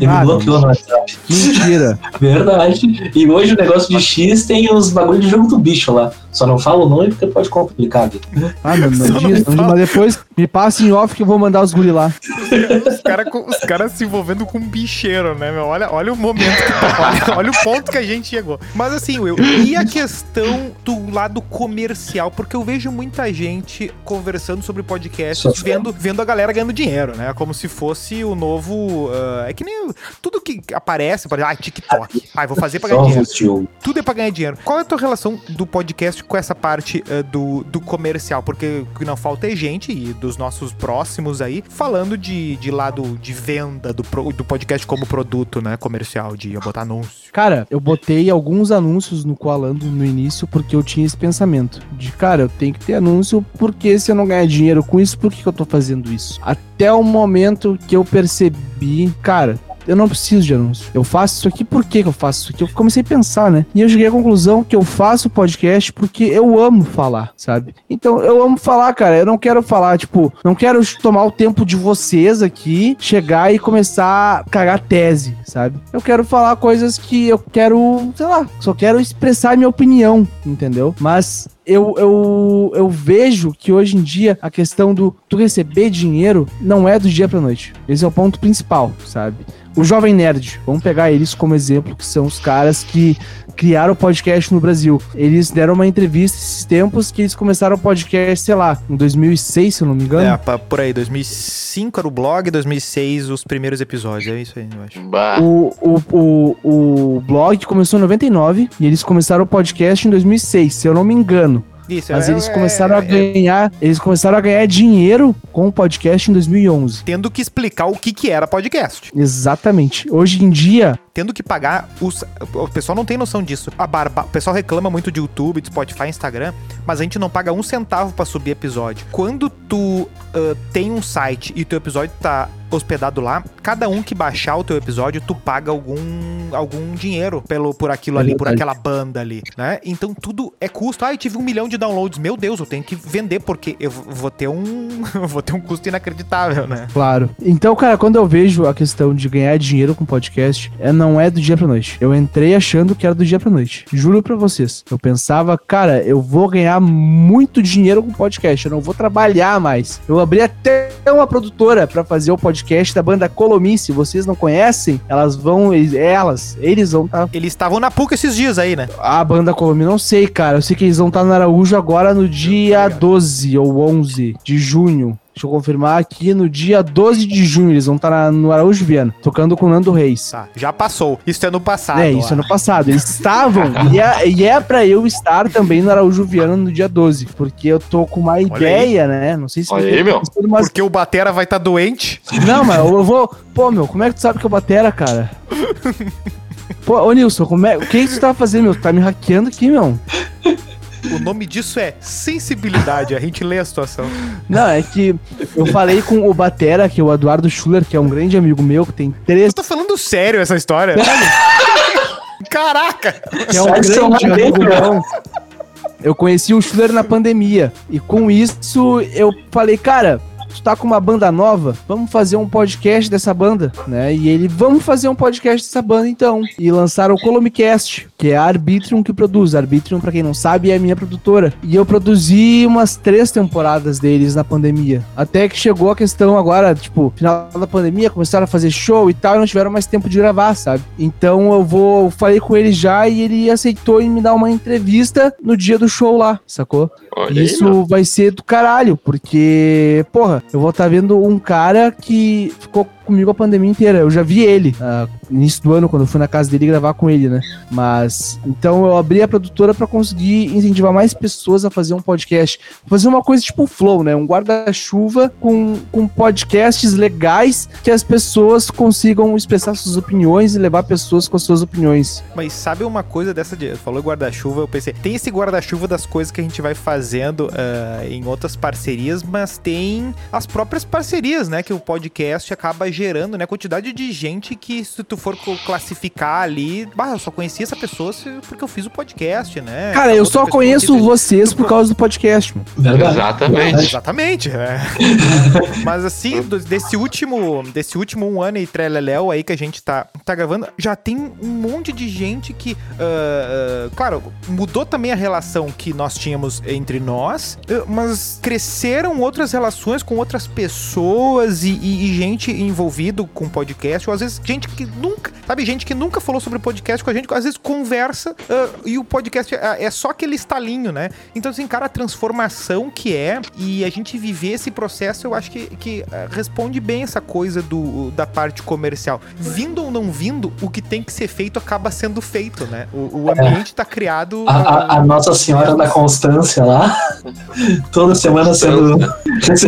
Ele Ah, me bloqueou no WhatsApp. Mentira. Verdade. E hoje o negócio de X tem os bagulho de jogo do bicho lá. Só não falo o nome porque pode complicar. a vida. Ah, não, Só não não diz, não diz, fala. mas depois me passa em off que eu vou mandar os guri lá. Os caras cara se envolvendo com um bicheiro, né, meu? Olha, olha o momento que tá, olha, olha o ponto que a gente chegou. Mas assim, Will, e a questão do lado comercial? Porque eu vejo muita gente conversando sobre podcast, vendo, vendo a galera ganhando dinheiro, né? Como se fosse o novo. ah, é que nem tudo que aparece, por exemplo, ah, TikTok. Ah, vou fazer pra ganhar dinheiro. Tudo é pra ganhar dinheiro. Qual é a tua relação do podcast com essa parte eh, do, do comercial? Porque o que não falta é gente e dos nossos próximos aí falando de, de lado de venda do, pro- do podcast como produto, né? Comercial, de eu botar anúncio. Cara, eu botei alguns anúncios no Coalando no início porque eu tinha esse pensamento de, cara, eu tenho que ter anúncio porque se eu não ganhar dinheiro com isso, por que, que eu tô fazendo isso? Até o momento que eu percebi, cara, eu não preciso de anúncio. Eu faço isso aqui, por que, eu faço isso aqui? Eu comecei a pensar, né? E eu cheguei à conclusão que eu faço podcast porque eu amo falar, sabe? Então, eu amo falar, cara. Eu não quero falar, tipo, não quero tomar o tempo de vocês aqui, chegar e começar a cagar tese, sabe? Eu quero falar coisas que eu quero, sei lá, só quero expressar minha opinião, entendeu? Mas eu, eu, eu vejo que hoje em dia a questão do tu receber dinheiro não é do dia pra noite. Esse é o ponto principal, sabe? O Jovem Nerd, vamos pegar eles como exemplo, que são os caras que criaram o podcast no Brasil. Eles deram uma entrevista esses tempos que eles começaram o podcast, sei lá, em 2006, se eu não me engano. É, por aí, 2005 era o blog, 2006 os primeiros episódios. É isso aí, eu acho. O, o, o, o blog começou em 99 e eles começaram o podcast em 2006, se eu não me engano. Isso, Mas é- eles é- começaram a é- ganhar, eles começaram a ganhar dinheiro com o podcast em 2011. Tendo que explicar o que, que era podcast. Exatamente. Hoje em dia, tendo que pagar os. O pessoal não tem noção disso. A barba... O pessoal reclama muito de YouTube, de Spotify, Instagram, mas a gente não paga um centavo pra subir episódio. Quando tu ah, tem um site e teu episódio tá hospedado lá, cada um que baixar o teu episódio, tu paga algum, algum dinheiro pelo, por aquilo É ali, por aquela banda ali, né? Então tudo é custo. Ah, eu tive um milhão de downloads. Meu Deus, eu tenho que vender porque eu vou ter um. vou ter um custo inacreditável, né? claro. Então, cara, quando eu vejo a questão de ganhar dinheiro com podcast, é, não é do dia pra noite. Eu entrei achando que era do dia pra noite. Juro pra vocês. Eu pensava, cara, eu vou ganhar muito dinheiro com podcast. Eu não vou trabalhar mais. Eu abri até uma produtora pra fazer o podcast da banda Colomi. Se vocês não conhecem, elas vão. Elas, eles vão estar Eles estavam na PUC esses dias aí, né? A banda Colomi, não sei, cara. Eu sei que eles vão estar no Araújo agora no dia 12 ou 11 de junho. Deixa eu confirmar aqui, no dia 12 de junho eles vão estar na- no Araújo Viana, tocando com o Nando Reis. Tá, já passou. Isso é no passado. é, isso ó. ano passado. Eles estavam, e é, e é pra eu estar também no Araújo Viana no dia 12, porque eu tô com uma ideia, né? Não sei se Olha aí, meu. mas Porque o Batera vai estar doente. Não, mas eu vou. Pô, meu, como é que tu sabe que eu batera, cara? Pô, ô Nilson, como é... o que, que tu tá fazendo, meu? Tu tá me hackeando aqui, meu? O nome disso é sensibilidade. A gente lê a situação. Não, é que eu falei com o Batera, que é o Eduardo Schuller, que é um grande amigo meu, que tem três. Eu tô falando sério essa história. Caraca! que é um grande lado amigo meu. Eu conheci o Schuller na pandemia. E com isso eu falei, cara, tu tá com uma banda nova? Vamos fazer um podcast dessa banda, né? E ele, vamos fazer um podcast dessa banda então. E lançaram o Colomicast, que é a Arbitrium que produz. A Arbitrium, pra quem não sabe, é a minha produtora. E eu produzi umas três temporadas deles na pandemia. Até que chegou a questão agora, tipo, final da pandemia, começaram a fazer show e tal, e não tiveram mais tempo de gravar, sabe? Então eu vou, eu falei com ele já e ele aceitou em me dar uma entrevista no dia do show lá, sacou? Olha aí, Isso meu. vai ser do caralho, porque, porra, eu vou estar vendo um cara que ficou comigo a pandemia inteira. Eu já vi ele ah, no início do ano, quando eu fui na casa dele gravar com ele, né? Mas, então eu abri a produtora pra conseguir incentivar mais pessoas a fazer um podcast. Fazer uma coisa tipo Flow, né? Um guarda-chuva com, com podcasts legais que as pessoas consigam expressar suas opiniões e levar pessoas com as suas opiniões. Mas sabe uma coisa dessa de. Falou guarda-chuva, eu pensei. Tem esse guarda-chuva das coisas que a gente vai fazendo ah, em outras parcerias, mas tem as próprias parcerias, né? Que o podcast acaba gerando, né? Quantidade de gente que, se tu for classificar ali, bah, eu só conheci essa pessoa porque eu fiz o podcast, né? Cara, eu só conheço que- vocês por causa do podcast. Verdade. Exatamente. Exatamente, é. Mas assim, desse último, desse último um ano e treleléu aí que a gente tá, tá gravando, já tem um monte de gente que, ah, ah, claro, mudou também a relação que nós tínhamos entre nós, eh, mas cresceram outras relações com outras pessoas e, e- e gente envolvido com podcast, ou às vezes gente que nunca, sabe, gente que nunca falou sobre podcast com a gente, às vezes conversa ah, e o podcast é, é só aquele estalinho, né? Então, assim, cara, a transformação que é e a gente viver esse processo, eu acho que, que eh, responde bem essa coisa do, da parte comercial. Vindo ou não vindo, o que tem que ser feito acaba sendo feito, né? O, o ambiente tá criado. A, a- a Nossa Senhora da Constância lá, toda semana sendo.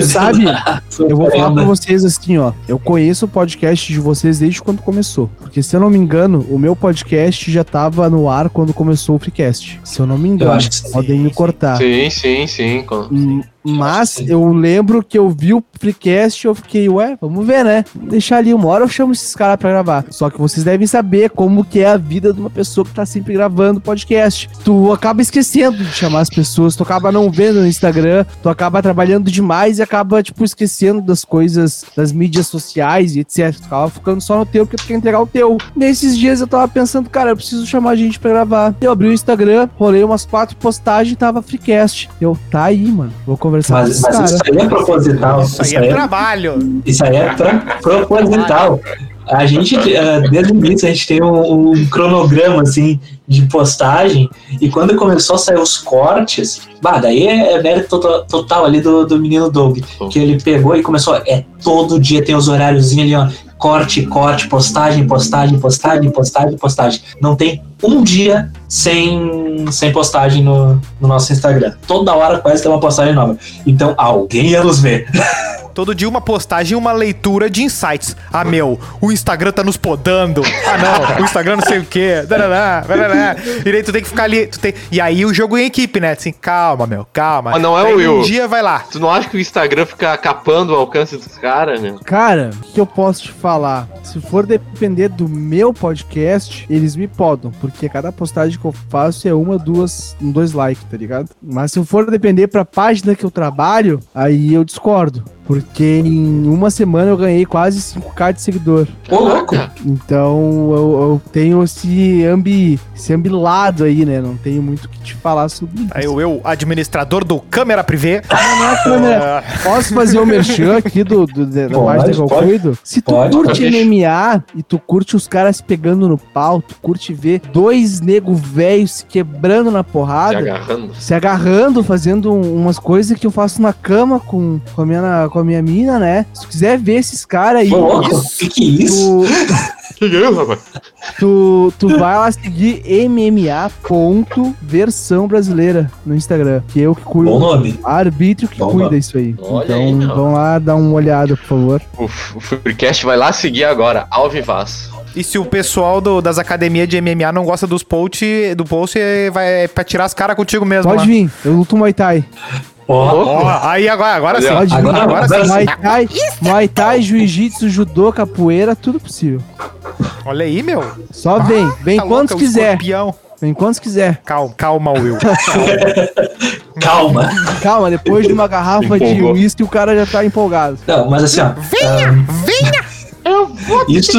Sabe, eu vou falar pra vocês assim, ó. Eu conheço o podcast de vocês desde quando começou. Porque, se eu não me engano, o meu podcast já tava no ar quando começou o Freecast. Se eu não me engano. acho que sim, Podem me sim. cortar. Sim, sim, sim. Hum, Mas eu lembro que eu vi o Freecast e eu fiquei, ué, vamos ver, né? Deixar ali uma hora eu chamo esses caras pra gravar. Só que vocês devem saber como que é a vida de uma pessoa que tá sempre gravando podcast. Tu acaba esquecendo de chamar as pessoas, tu acaba não vendo no Instagram, tu acaba trabalhando demais e acaba, tipo, esquecendo das coisas, das mídias sociais e etc. Tu acaba ficando só no teu porque tu quer entregar o teu. Nesses dias eu tava pensando, cara, eu preciso chamar gente pra gravar. Eu abri o Instagram, rolei umas quatro postagens e tava Freecast. Eu, tá aí, mano. Vou conversar com Mas, esses mas caras. isso aí é proposital. Isso aí é trabalho. Isso aí é pro- proposital. A gente, eh, desde o início, a gente tem um, um cronograma, assim, de postagem, e quando começou a sair os cortes, bah, daí é, é mérito total, total ali do, do menino Doug, que ele pegou e começou, é, todo dia tem os horáriozinhos ali, ó, corte, corte, postagem, postagem, postagem, postagem, postagem. Não tem um dia sem, sem postagem no, no nosso Instagram. Toda hora quase tem uma postagem nova. Então, alguém ia nos ver. Todo dia uma postagem e uma leitura de insights. Ah, meu, o Instagram tá nos podando. Ah, não, o Instagram não sei o quê. Darará, darará. E daí tu tem que ficar ali. Tu tem... E aí o jogo em equipe, né? Assim, calma, meu, calma. Mas não é Aí o Will. Um dia vai lá. Tu não acha que o Instagram fica capando o alcance dos caras, né? Cara, o que eu posso te falar? Se for depender do meu podcast, eles me podam, porque cada postagem que eu faço é uma, duas, um, dois likes, tá ligado? Mas se for depender pra página que eu trabalho, aí eu discordo. Porque em uma semana eu ganhei quase 5k de seguidor. Ô, louco! Então eu, eu tenho esse ambi, esse ambilado aí, né? Não tenho muito o que te falar sobre isso. Aí o eu, administrador do câmera privê. Não é câmera. Posso fazer o merchan aqui do, do, da da Pode, página que eu pode. cuido? Se tu Pode, curte pode. MMA e tu curte os caras pegando no pau, tu curte ver dois nego velhos se quebrando na Se porrada, agarrando. se agarrando, fazendo um- umas coisas que eu faço na cama com, com, a, minha, com a minha mina, né? Se tu quiser ver esses caras aí, Ô, que, que é isso? tu, Que isso, rapaz? tu, tu vai lá seguir MMA.versão brasileira no Instagram, que eu que cuido. Bom nome. Arbítrio que Bom, cuida isso aí. Olha então aí, vão lá dar uma olhada, por favor. O, o Freecast vai lá seguir agora, ao vivaz. E se o pessoal do- das academias de MMA não gosta dos post, do post, é- vai é pra tirar as caras contigo mesmo. Pode lá. vir, eu luto Muay Thai. Ó, Ó, aí agora, agora sim. Pode. Agora- agora Muai sim. Thai, Muay Thai, Jiu-Jitsu, Judô, Capoeira, tudo possível. Olha aí, meu. Só vem, vem Tá quantos louca, o quiser. escorpião. Vem quantos quiser. Calma, calma, Will. Calma. Calma, depois de uma garrafa de uísque, o cara já tá empolgado. Não, mas assim, ó. Venha, venha. Eu vou Isso,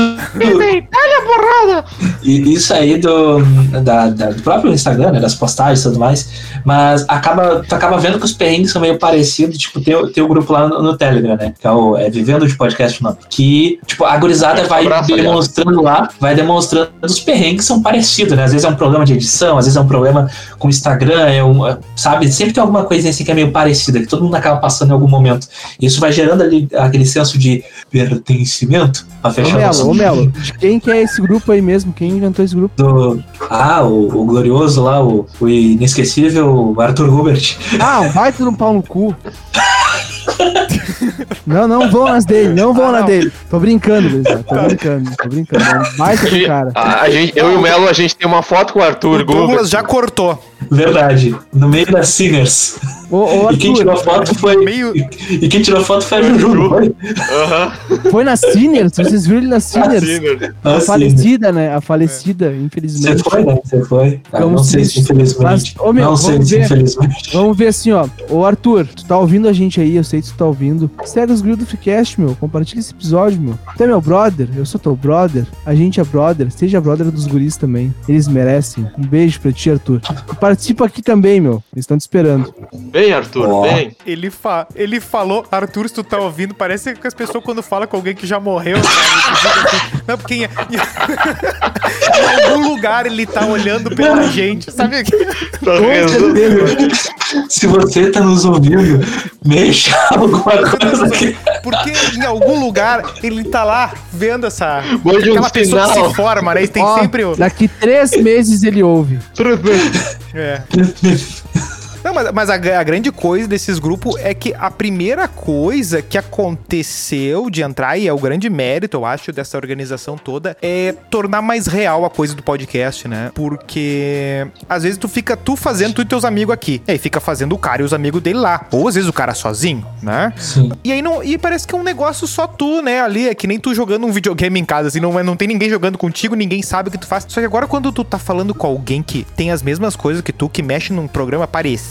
borrada. e- isso aí do, da, da- do próprio Instagram, né, das postagens e tudo mais, mas acaba, tu acaba vendo que os perrengues são meio parecidos, tipo, tem, o- tem o grupo lá no, no Telegram, né, que é o é Vivendo de Podcast, não, que, tipo, a gurizada vai abraço, demonstrando lá, vai demonstrando os perrengues são parecidos, né, às vezes é um problema de edição, às vezes é um problema com o Instagram, é um, é, sabe, sempre tem alguma coisa assim que é meio parecida, que todo mundo acaba passando em algum momento. Isso vai gerando ali aquele senso de pertencimento pra Ô fechar Melo, ô Melo, de quem que é esse grupo aí mesmo? Quem inventou esse grupo? do. Ah, o, o glorioso lá, o, o inesquecível Arthur Hubert. Ah, vai tudo um pau no cu. Não, não vão nas dele, não vão Ah, na não. dele. Tô brincando, Luizão, tô brincando, tô brincando. É baita do cara. A, a gente, eu e o Melo, a gente tem uma foto com o Arthur O Douglas já cortou. Verdade. No meio das Sinners. Ô, ô E quem tirou a Arthur, foto foi. Meio- E quem tirou a foto foi a Juju, não foi? Foi na Sinners? Vocês viram ele na Sinners? Sinner. A sim. falecida, né? A falecida, Você infelizmente. foi, né? Você foi. Ah, não sei se infelizmente. Mas, ô, meu, não sei vamos se ver. infelizmente. Vamos ver assim, ó. Ô Arthur, tu tá ouvindo a gente aí, eu sei que tu tá ouvindo. Segue os grills do Freecast, meu. Compartilha esse episódio, meu. Tu é meu brother, eu sou teu brother. A gente é brother, seja brother dos guris também. Eles merecem. Um beijo pra ti, Arthur. E participa aqui também, meu. Eles estão te esperando. Vem, Arthur, Ó. vem. Ele, fa... ele falou, Arthur, se tu tá ouvindo, parece que as pessoas quando falam com alguém que já morreu, sabe? Assim, Não, porque em... em algum lugar ele tá olhando pela gente, sabe? Tá. Se você tá nos ouvindo, mexa alguma coisa aqui. Porque em algum lugar ele tá lá vendo essa. Um Aquela pessoa que sinal. se forma, né? E tem Ó, sempre o. Daqui três meses ele ouve. É. Não, mas, mas a, a grande coisa desses grupos é que a primeira coisa que aconteceu de entrar, e é o grande mérito, eu acho, dessa organização toda, é tornar mais real a coisa do podcast, né? Porque às vezes tu fica tu fazendo, tu e teus amigos aqui. E aí fica fazendo o cara e os amigos dele lá. Ou às vezes o cara sozinho, né? Sim. E aí não. E parece que é um negócio só tu, né? Ali é que nem tu jogando um videogame em casa, assim, não, é- não tem ninguém jogando contigo, ninguém sabe o que tu faz. Só que agora, quando tu tá falando com alguém que tem as mesmas coisas que tu, que mexe num programa parecido,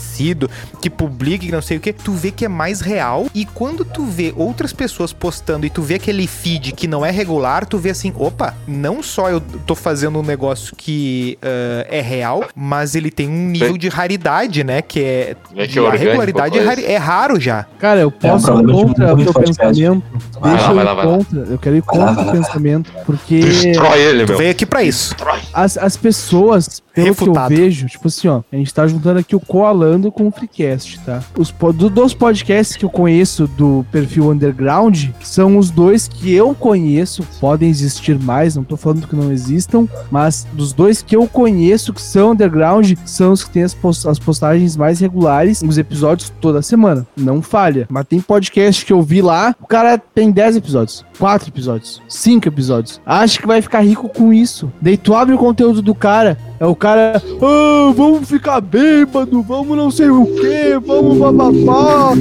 que publica, que não sei o que, tu vê que é mais real. E quando tu vê outras pessoas postando e tu vê aquele feed que não é regular, tu vê assim, opa, não só eu tô fazendo um negócio que ah, é real, mas ele tem um nível Sim. de raridade, né? Que é. É que é a orgânico, regularidade é, coisa. rari- é raro já. Cara, eu É um posso ir problema de contra o teu pensamento. Vai Deixa lá, eu vai ir lá, vai lá. contra. Eu quero ir contra o pensamento. Porque Destrói ele, Tu meu. veio aqui pra isso. as, as pessoas, pelo Refutado. que eu vejo, tipo assim, ó, a gente tá juntando aqui o Coalando com o Freecast, tá? Os do- dos podcasts que eu conheço do perfil underground, são os dois que eu conheço, podem existir mais, não tô falando que não existam, mas dos dois que eu conheço que são underground, são os que têm as, pos- as postagens mais regulares, os episódios toda semana, não falha. Mas tem podcast que eu vi lá, o cara tem 10 episódios, 4 episódios, 5 episódios. Acha que vai ficar rico com isso. Daí tu abre o conteúdo do cara, é o cara, ah, vamos ficar bêbado, vamos não sei o que, vamos bababá.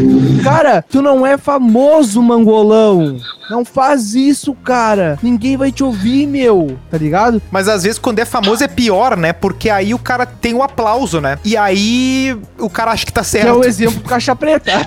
Cara, tu não é famoso, mangolão. Não faz isso, cara. Ninguém vai te ouvir, meu. Tá ligado? Mas às vezes quando é famoso é pior, né? Porque aí o cara tem o aplauso, né? E aí o cara acha que tá Que é certo. o exemplo do caixa preta.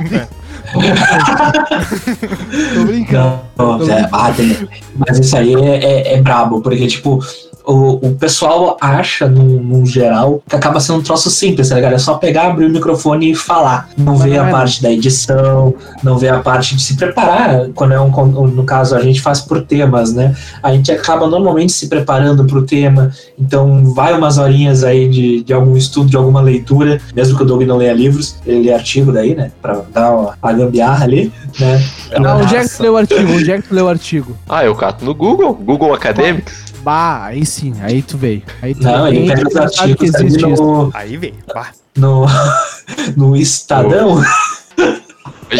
Tô brincando. Não, não, é, ah, tem- mas isso aí é, é, é brabo, porque, tipo, o, o pessoal acha, no, no geral, que acaba sendo um troço simples, tá ligado? É só pegar, abrir o microfone e falar. Não vê não a é, parte da edição, não vê a parte de se preparar. Quando é um, no caso, a gente faz por temas, né? A gente acaba normalmente se preparando pro tema, então vai umas horinhas aí de, de algum estudo, de alguma leitura, mesmo que o Doug não leia livros, ele lê artigo daí, né? Pra dar uma, a gambiarra ali, né? Ah, onde é que tu leu o artigo? Onde é que tu leu o artigo? Ah, eu cato no Google, Google Academics. Bah, aí sim, aí tu veio. Aí tu Não, ele pega os que artigos existe isso. no, Aí vem. Bah. no, no Estadão. Gente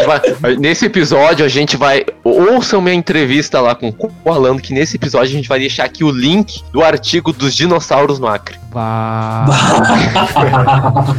vai- nesse episódio a gente vai. Ouçam minha entrevista lá com o Alano, que nesse episódio a gente vai deixar aqui o link do artigo dos dinossauros no Acre. Bah.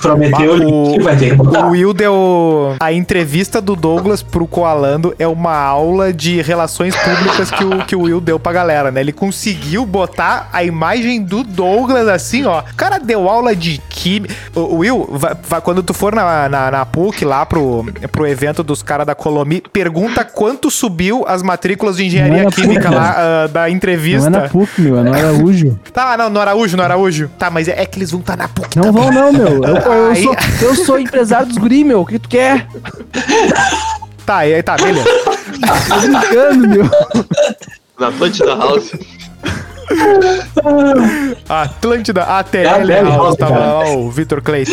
Prometeu O- que vai ter que botar. O Will deu. A entrevista do Douglas pro Coalando é uma aula de relações públicas que o, que o Will deu pra galera, né? Ele conseguiu botar a imagem do Douglas assim, ó. O cara deu aula de química. O Will, vai- vai- quando tu for na, na, na PUC lá pro, pro evento dos caras da Colomi, pergunta quanto subiu as matrículas de é engenharia na química PUC, lá ah, da Não é entrevista. na PUC, meu, é no Araújo. Tá, não, no Araújo, no Araújo. Tá, mas é, é que eles vão estar na PUC Não também. vão não, meu. Eu, eu Aí- sou, eu sou empresário dos guri, meu. O que tu quer? Tá, aí tá, beleza. Tô brincando, meu. Na Atlântida House. Atlântida, ATL, ATL House, House, tava lá o Vitor Clayton.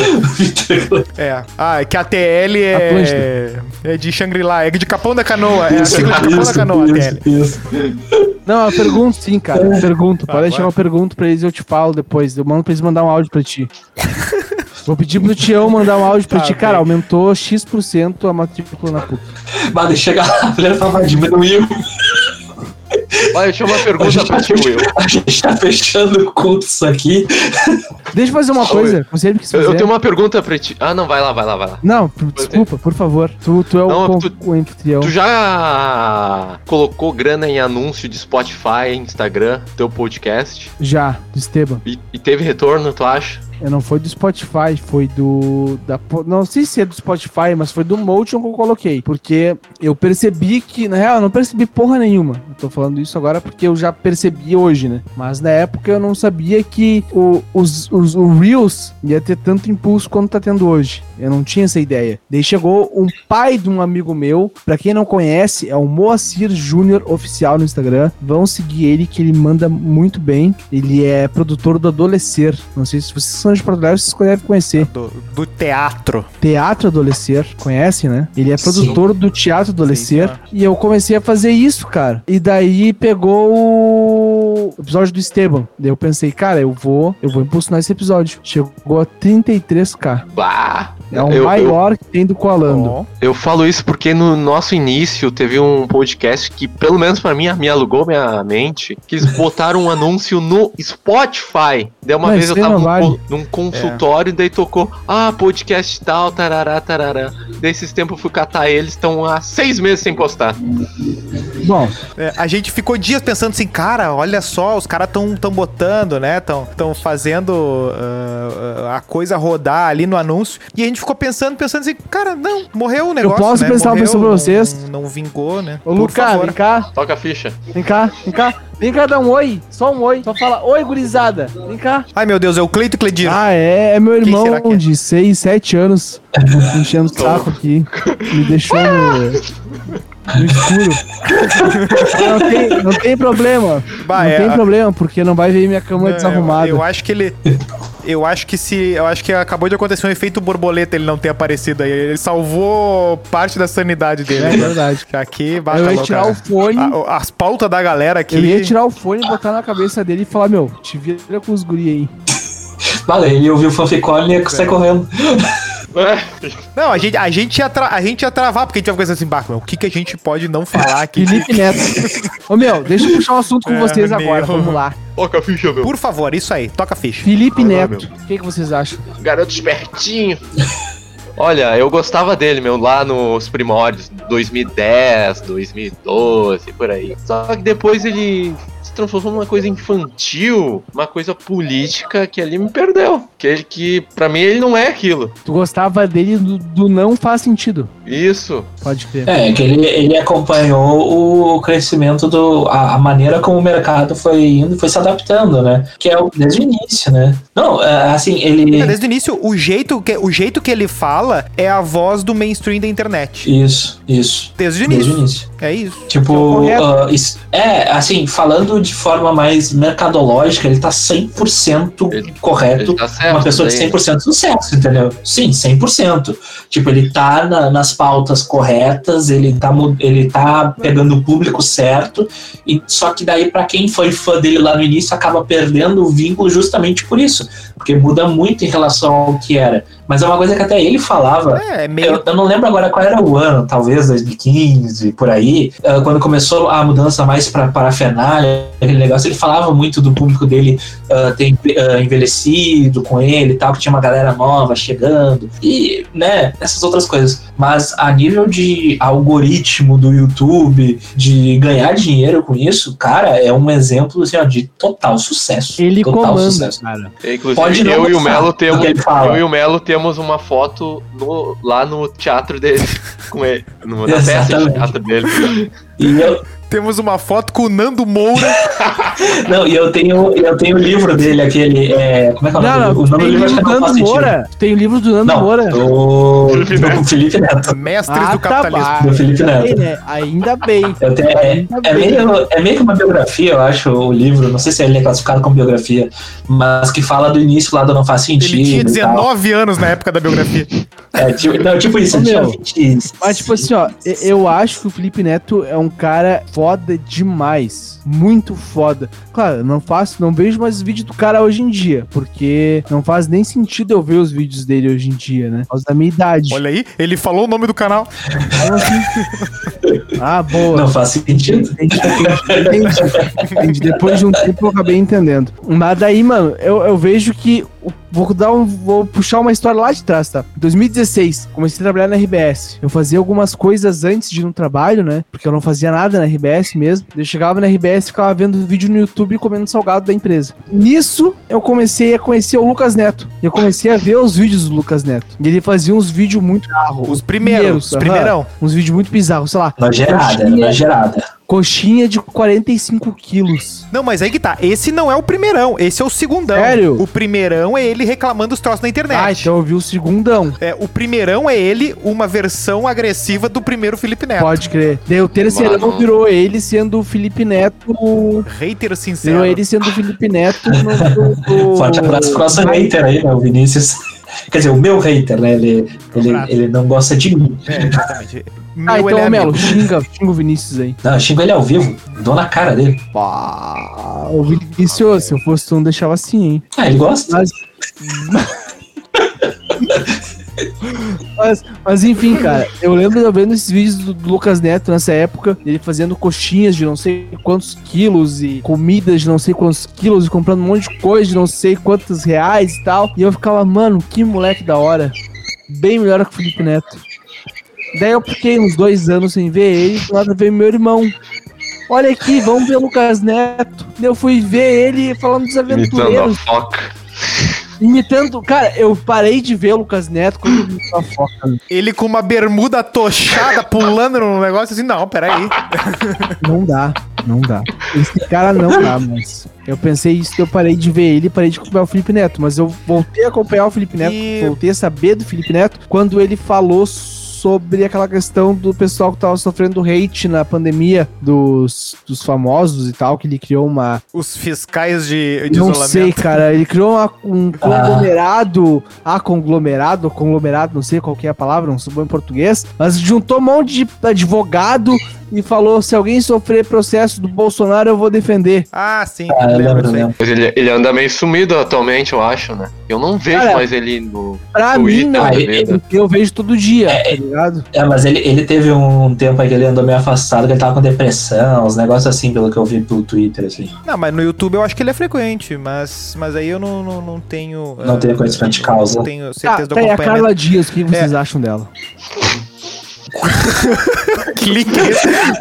É. Ah, é que a TL é, Atlântida. é de Shangri-La, é de Capão da Canoa. É a sigla de Capão da Canoa, isso, ATL. isso. Não, eu pergunto sim, cara. Eu pergunto. Pode Agora. deixar uma pergunta pra eles e eu te falo depois. Eu mando pra eles mandar um áudio pra ti. Vou pedir pro Tião mandar um áudio pra Tá ti. Cara, bem. aumentou X% a matrícula na PUC. Mas chega lá, a mulher fala, diminuiu. Olha, eu tinha uma A pergunta pra tá ti, Will. fech- a gente tá fechando o culto isso aqui. Deixa eu fazer uma coisa. Você quis Eu, fazer. eu tenho uma pergunta pra ti. Ah, não, vai lá, vai lá, vai lá. Não, desculpa, por favor. Tu, tu é o, Não, com- tu- o anfitrião. Tu já colocou grana em anúncio de Spotify, Instagram, teu podcast? Já, do Esteban. E, e teve retorno, tu acha? É, Não foi do Spotify, foi do. Da, não sei se é do Spotify, mas foi do Motion que eu coloquei. Porque eu percebi que. Na real, eu não percebi porra nenhuma. Eu tô falando isso agora porque eu já percebi hoje, né? Mas na época eu não sabia que o, os, os, o Reels ia ter tanto impulso quanto tá tendo hoje. Eu não tinha essa ideia. Daí chegou um pai de um amigo meu. Pra quem não conhece, é o Moacir Júnior Oficial no Instagram. Vão seguir ele, que ele manda muito bem. Ele é produtor do Adolescer. Não sei se vocês são de Porto Alegre, vocês devem conhecer. Do, do teatro. Teatro Adolescer, conhecem, né? Ele é Sim. produtor do Teatro Adolescer. Sim, E eu comecei a fazer isso, cara. E daí pegou o episódio do Esteban. Daí eu pensei, cara, eu vou, eu vou impulsionar esse episódio. Chegou a 33k. Bah! É o Eu- eu- maior que tem do Coalando. Eu falo isso porque no nosso início teve um podcast que, pelo menos pra mim, me alugou minha mente, que eles botaram um anúncio no Spotify. Daí uma Mas vez eu tava num, vale. co- num consultório e daí tocou, ah, podcast tal, tarará, tarará. Desses tempos eu fui catar eles, estão há seis meses sem postar. Bom, É, a gente ficou dias pensando assim, cara, olha só, os caras tão, tão botando, né? Tão, tão fazendo ah, a coisa rodar ali no anúncio. E a gente ficou pensando, pensando assim, cara, não, morreu o negócio. posso né? prestar uma Morreu, pessoa pra não- vocês? Não, não vingou, né? ô Lucas, vem cá, Toca a ficha. vem cá, vem cá. Vem cá dar um oi, só um oi. Só fala, oi, gurizada. Vem cá. Ai, meu Deus, é o Cleito Clediro. Ah, é, é meu irmão é? de 6, 7 anos me enchendo o saco aqui. Me deixou no, no escuro. não, tem, não tem problema. Bah, não é, tem a- problema, porque não vai ver minha cama Não, desarrumada. Eu, eu acho que ele. Eu acho que se. Eu acho que acabou de acontecer um efeito borboleta ele não ter aparecido aí. Ele salvou parte da sanidade dele. É verdade. Que Aqui, Eu bata ia tirar o fone, A- as pautas da galera aqui. eu ia tirar o fone, botar na cabeça dele e falar, meu, te vira com os guri aí. Valeu, ele ouviu o fanficone e ia sair correndo. Não, a gente, a, gente ia tra- a gente ia travar, porque a gente ia ficar pensando assim, bah, meu, o que, que a gente pode não falar aqui? Felipe Neto. Ô meu, deixa eu puxar um assunto com É, vocês meu. agora, vamos lá. Toca a ficha, meu. Por favor, isso aí, toca a ficha. Felipe Neto, o que, que vocês acham? Garoto espertinho. Olha, eu gostava dele, meu, lá nos primórdios, 2010, 2012, por aí. Só que depois ele se transformou numa coisa infantil, uma coisa política que ali me perdeu. Que ele que, pra mim, ele não é aquilo. Tu gostava dele do, do não faz sentido. Isso. Pode crer. É, que ele, ele acompanhou o crescimento do. A, a maneira como o mercado foi indo, foi se adaptando, né? Que é o- desde o início, né? Não, é, assim, ele. É, Desde o início, o jeito, que, o jeito que ele fala é a voz do mainstream da internet. Isso, isso. Desde o Desde o início. início. É isso. Tipo, correto. ah, isso- é, assim, falando de forma mais mercadológica, ele tá 100% Ele- correto. Ele tá certo. Uma pessoa de daí. 100% de sucesso, entendeu? Sim, 100%. Tipo, ele tá na- nas pautas corretas, ele tá, ele tá pegando o público certo, e só que daí, pra quem foi fã dele lá no início, acaba perdendo o vínculo justamente por isso, porque muda muito em relação ao que era. Mas é uma coisa que até ele falava, É, é meio. eu, eu não lembro agora qual era o ano, talvez 2015, por aí, ah, quando começou a mudança mais para parafernália, aquele negócio, ele falava muito do público dele ah, ter ah, envelhecido com ele e tal, que tinha uma galera nova chegando, e, né, essas outras coisas. Mas a nível de algoritmo do YouTube, de ganhar dinheiro com isso, cara, é um exemplo, assim, ó, de total sucesso. Ele total comanda, sucesso. cara. Inclusive, Pode não eu e o Melo temos. Eu e o Melo temos uma foto no- lá no teatro dele com ele. No, na peça de teatro dele. E eu, Temos uma foto com o Nando Moura. não, e eu tenho, eu tenho o livro dele, aquele. É, como é que é o nome? Não, não, o nome tem do livro acho que faz Nando sentido. Moura. Tem o livro do Nando Não, Moura. do, Felipe Neto. do Felipe Neto. Mestres Ah, do capitalismo. tá, Do Felipe ainda Neto. bem, né? Ainda bem. Eu tenho- é, Ainda é, bem. meio, é meio que uma biografia, eu acho, o livro. Não sei se ele é classificado como biografia, mas que fala do início lá do Não Faz Sentido. Ele tinha e tal. 19 anos na época da biografia. É, tipo, não, tipo isso, Ô, meu, 20. Mas, tipo assim, ó, eu acho que o Felipe Neto é um cara foda demais. Muito foda. Claro, eu não faço, não vejo mais vídeo do cara hoje em dia, porque não faz nem sentido eu ver os vídeos dele hoje em dia, né? Por causa da minha idade. Olha aí, ele falou o nome do canal. Ah, boa. Não faz sentido. Entendi. Entendi. Depois de um tempo eu acabei entendendo. Mas daí, mano, eu, eu vejo que. Vou dar um. Vou puxar uma história lá de trás, tá? Em 2016, comecei a trabalhar na RBS. Eu fazia algumas coisas antes de ir no trabalho, né? Porque eu não fazia nada na RBS mesmo. Eu chegava na RBS e ficava vendo vídeo no YouTube e comendo salgado da empresa. Nisso, eu comecei a conhecer o Lucas Neto. E eu comecei a ver os vídeos do Lucas Neto. E ele fazia uns vídeos muito bizarros. Os primeiros, os aham. primeirão. Uns vídeos muito bizarros, sei lá. Na gerada, na gerada. Coxinha de 45 quilos. Não, mas aí que tá. Esse não é o primeirão, esse é o segundão. Sério? O primeirão é ele reclamando os troços na internet. Ah, então eu vi o segundão. É, o primeirão é ele, uma versão agressiva do primeiro Felipe Neto. Pode crer. Daí o terceirão Mano. virou ele sendo o Felipe Neto. Hater sincero. Virou ele sendo o Felipe Neto no. Forte abraço pro nosso hater aí, né? O Vinícius. Quer dizer, o meu hater, né? Ele, ele, ele não gosta de mim. É, exatamente. Meu, Ah, então, é Melo, xinga, xinga o Vinícius aí. Não, eu xingo ele ao vivo. Dou na cara dele. Pá, o Vinícius, se eu fosse tu, não deixava assim, hein? Ah, ele gosta? Mas. mas, mas enfim, cara, eu lembro de eu vendo esses vídeos do, do Lucas Neto nessa época, ele fazendo coxinhas de não sei quantos quilos e comidas de não sei quantos quilos e comprando um monte de coisa de não sei quantos reais e tal. E eu ficava, mano, que moleque da hora. Bem melhor que o Felipe Neto. Daí eu fiquei uns dois anos sem ver ele, do nada veio meu irmão. Olha aqui, vamos ver o Lucas Neto. Eu fui ver ele falando dos Imitando a aventureiros. foca. Imitando. Cara, eu parei de ver o Lucas Neto quando eu vi a foca. Ele com uma bermuda tochada pulando no negócio assim, não, peraí. Não dá, não dá. Esse cara não dá, mas. Eu pensei isso que eu parei de ver ele e parei de acompanhar o Felipe Neto. Mas eu voltei a acompanhar o Felipe Neto, E- voltei a saber do Felipe Neto quando ele falou sobre aquela questão do pessoal que tava sofrendo hate na pandemia dos, dos famosos e tal, que ele criou uma, Os fiscais de, de não isolamento. sei, cara. Ele criou uma- um conglomerado. Ah, conglomerado, conglomerado, não sei qual que é a palavra, não sou bom em português. Mas juntou um monte de advogado e falou: se alguém sofrer processo do Bolsonaro, eu vou defender. Ah, sim, Ah, lembro lembro, ele, ele anda meio sumido atualmente, eu acho, né? Eu não vejo Cara, mais ele no. Pra Twitter, mim, não. ah, ele- Porque eu vejo todo dia, tá ligado? É, mas ele, ele teve um tempo aí que ele andou meio afastado, que ele tava com depressão, uns negócios assim, pelo que eu vi pelo Twitter, assim. Não, mas no YouTube eu acho que ele é frequente, mas, mas aí eu não, não, não tenho. Não ah, tenho conhecimento de causa. Não tenho certeza do tá aí, a acompanhamento. Carla Dias, o que É. vocês acham dela? Clique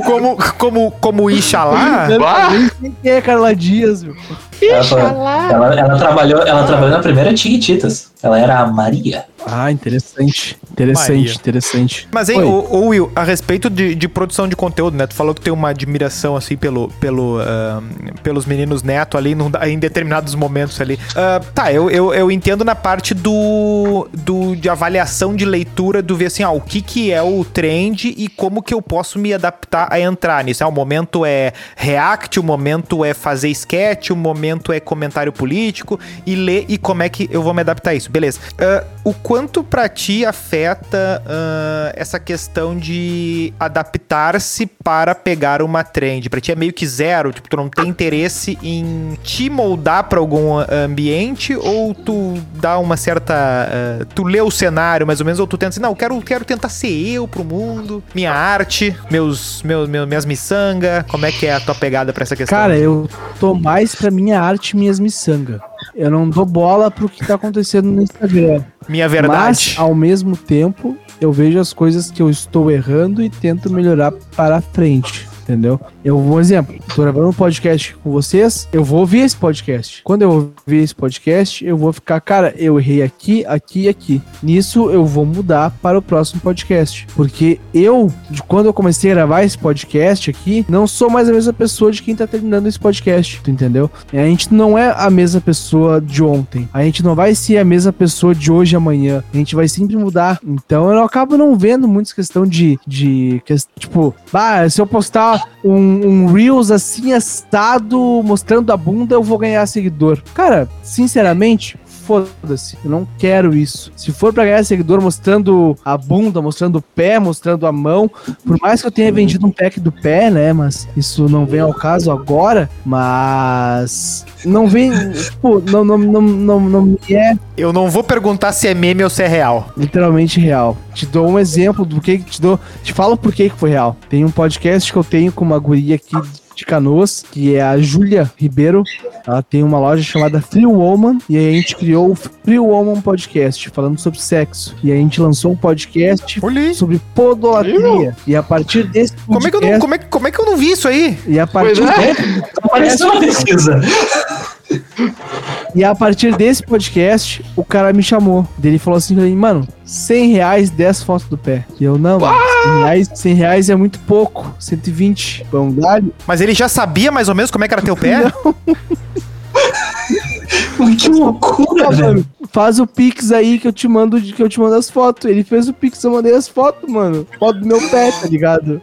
como, como, como Ixalá. Ah! Nem sei quem é Carla Dias, meu. Ela, ela, ela trabalhou, ela trabalhou na primeira Chiquititas. Ela era a Maria. Ah, interessante. Interessante, Maria. interessante. Mas, hein, ô, ô, Will, a respeito de, de produção de conteúdo, né? Tu falou que tem uma admiração, assim, pelo, pelo, ah, pelos meninos neto ali num- em determinados momentos ali. Ah, tá, eu, eu, eu entendo na parte do, do de avaliação de leitura, do ver assim, ah, o que que é o trend e como que eu posso me adaptar a entrar nisso. Ah, o momento é react, o momento é fazer sketch, o momento momento é comentário político e ler e como é que eu vou me adaptar a isso. Beleza. Ah, o quanto pra ti afeta ah, essa questão de adaptar-se para pegar uma trend? Pra ti é meio que zero? Tipo, tu não tem interesse em te moldar pra algum ambiente ou tu dá uma certa. ah, tu lê o cenário mais ou menos ou tu tenta assim, não, eu quero, quero tentar ser eu pro mundo, minha arte, meus, meus, meus minhas miçanga. Como é que é a tua pegada pra essa questão? Cara, eu tô mais pra minha arte minhas miçanga. Eu não dou bola pro que tá acontecendo no Instagram. minha verdade. Mas, ao mesmo tempo, eu vejo as coisas que eu estou errando e tento melhorar para frente. Entendeu? Eu vou, um exemplo, tô gravando um podcast com vocês, eu vou ouvir esse podcast. Quando eu ouvir esse podcast, eu vou ficar, cara, eu errei aqui, aqui e aqui. Nisso eu vou mudar para o próximo podcast. Porque eu, de quando eu comecei a gravar esse podcast aqui, não sou mais a mesma pessoa de quem tá terminando esse podcast, tu entendeu? A gente não é a mesma pessoa de ontem. A gente não vai ser a mesma pessoa de hoje amanhã. A gente vai sempre mudar. Então eu acabo não vendo muita questão de, de tipo, bah, se eu postar um, um Reels assim assado mostrando a bunda, eu vou ganhar seguidor. Cara, sinceramente, foda-se, eu não quero isso. Se for pra ganhar seguidor mostrando a bunda, mostrando o pé, mostrando a mão, por mais que eu tenha vendido um pack do pé, né, mas isso não vem ao caso agora, mas não vem, tipo, não, não, não, não, não me é Eu não vou perguntar se é meme ou se é real. literalmente real. Te dou um exemplo do que te dou, te falo por que que foi real. Tem um podcast que eu tenho com uma guria aqui de Canoas, que é a Júlia Ribeiro. Ela tem uma loja chamada Free Woman e aí a gente criou o Free Woman Podcast falando sobre sexo. E aí a gente lançou um podcast Olhei. sobre podolatria. E a partir desse Como é, que eu não, como, é, que- como é que eu não vi isso aí? e a partir Pois é. desse Apareceu uma pesquisa. E a partir desse podcast, o cara me chamou. Ele falou assim pra mim, mano, 100 reais, 10 fotos do pé. E eu, não, mano, 100 reais, 100 reais é muito pouco. 120. Pão galho. Mas ele já sabia mais ou menos como é que era teu pé? que loucura, velho. mano, faz o Pix aí que eu te mando que eu te mando as fotos. Ele fez o Pix, eu mandei as fotos, mano. Foto do meu pé, tá ligado?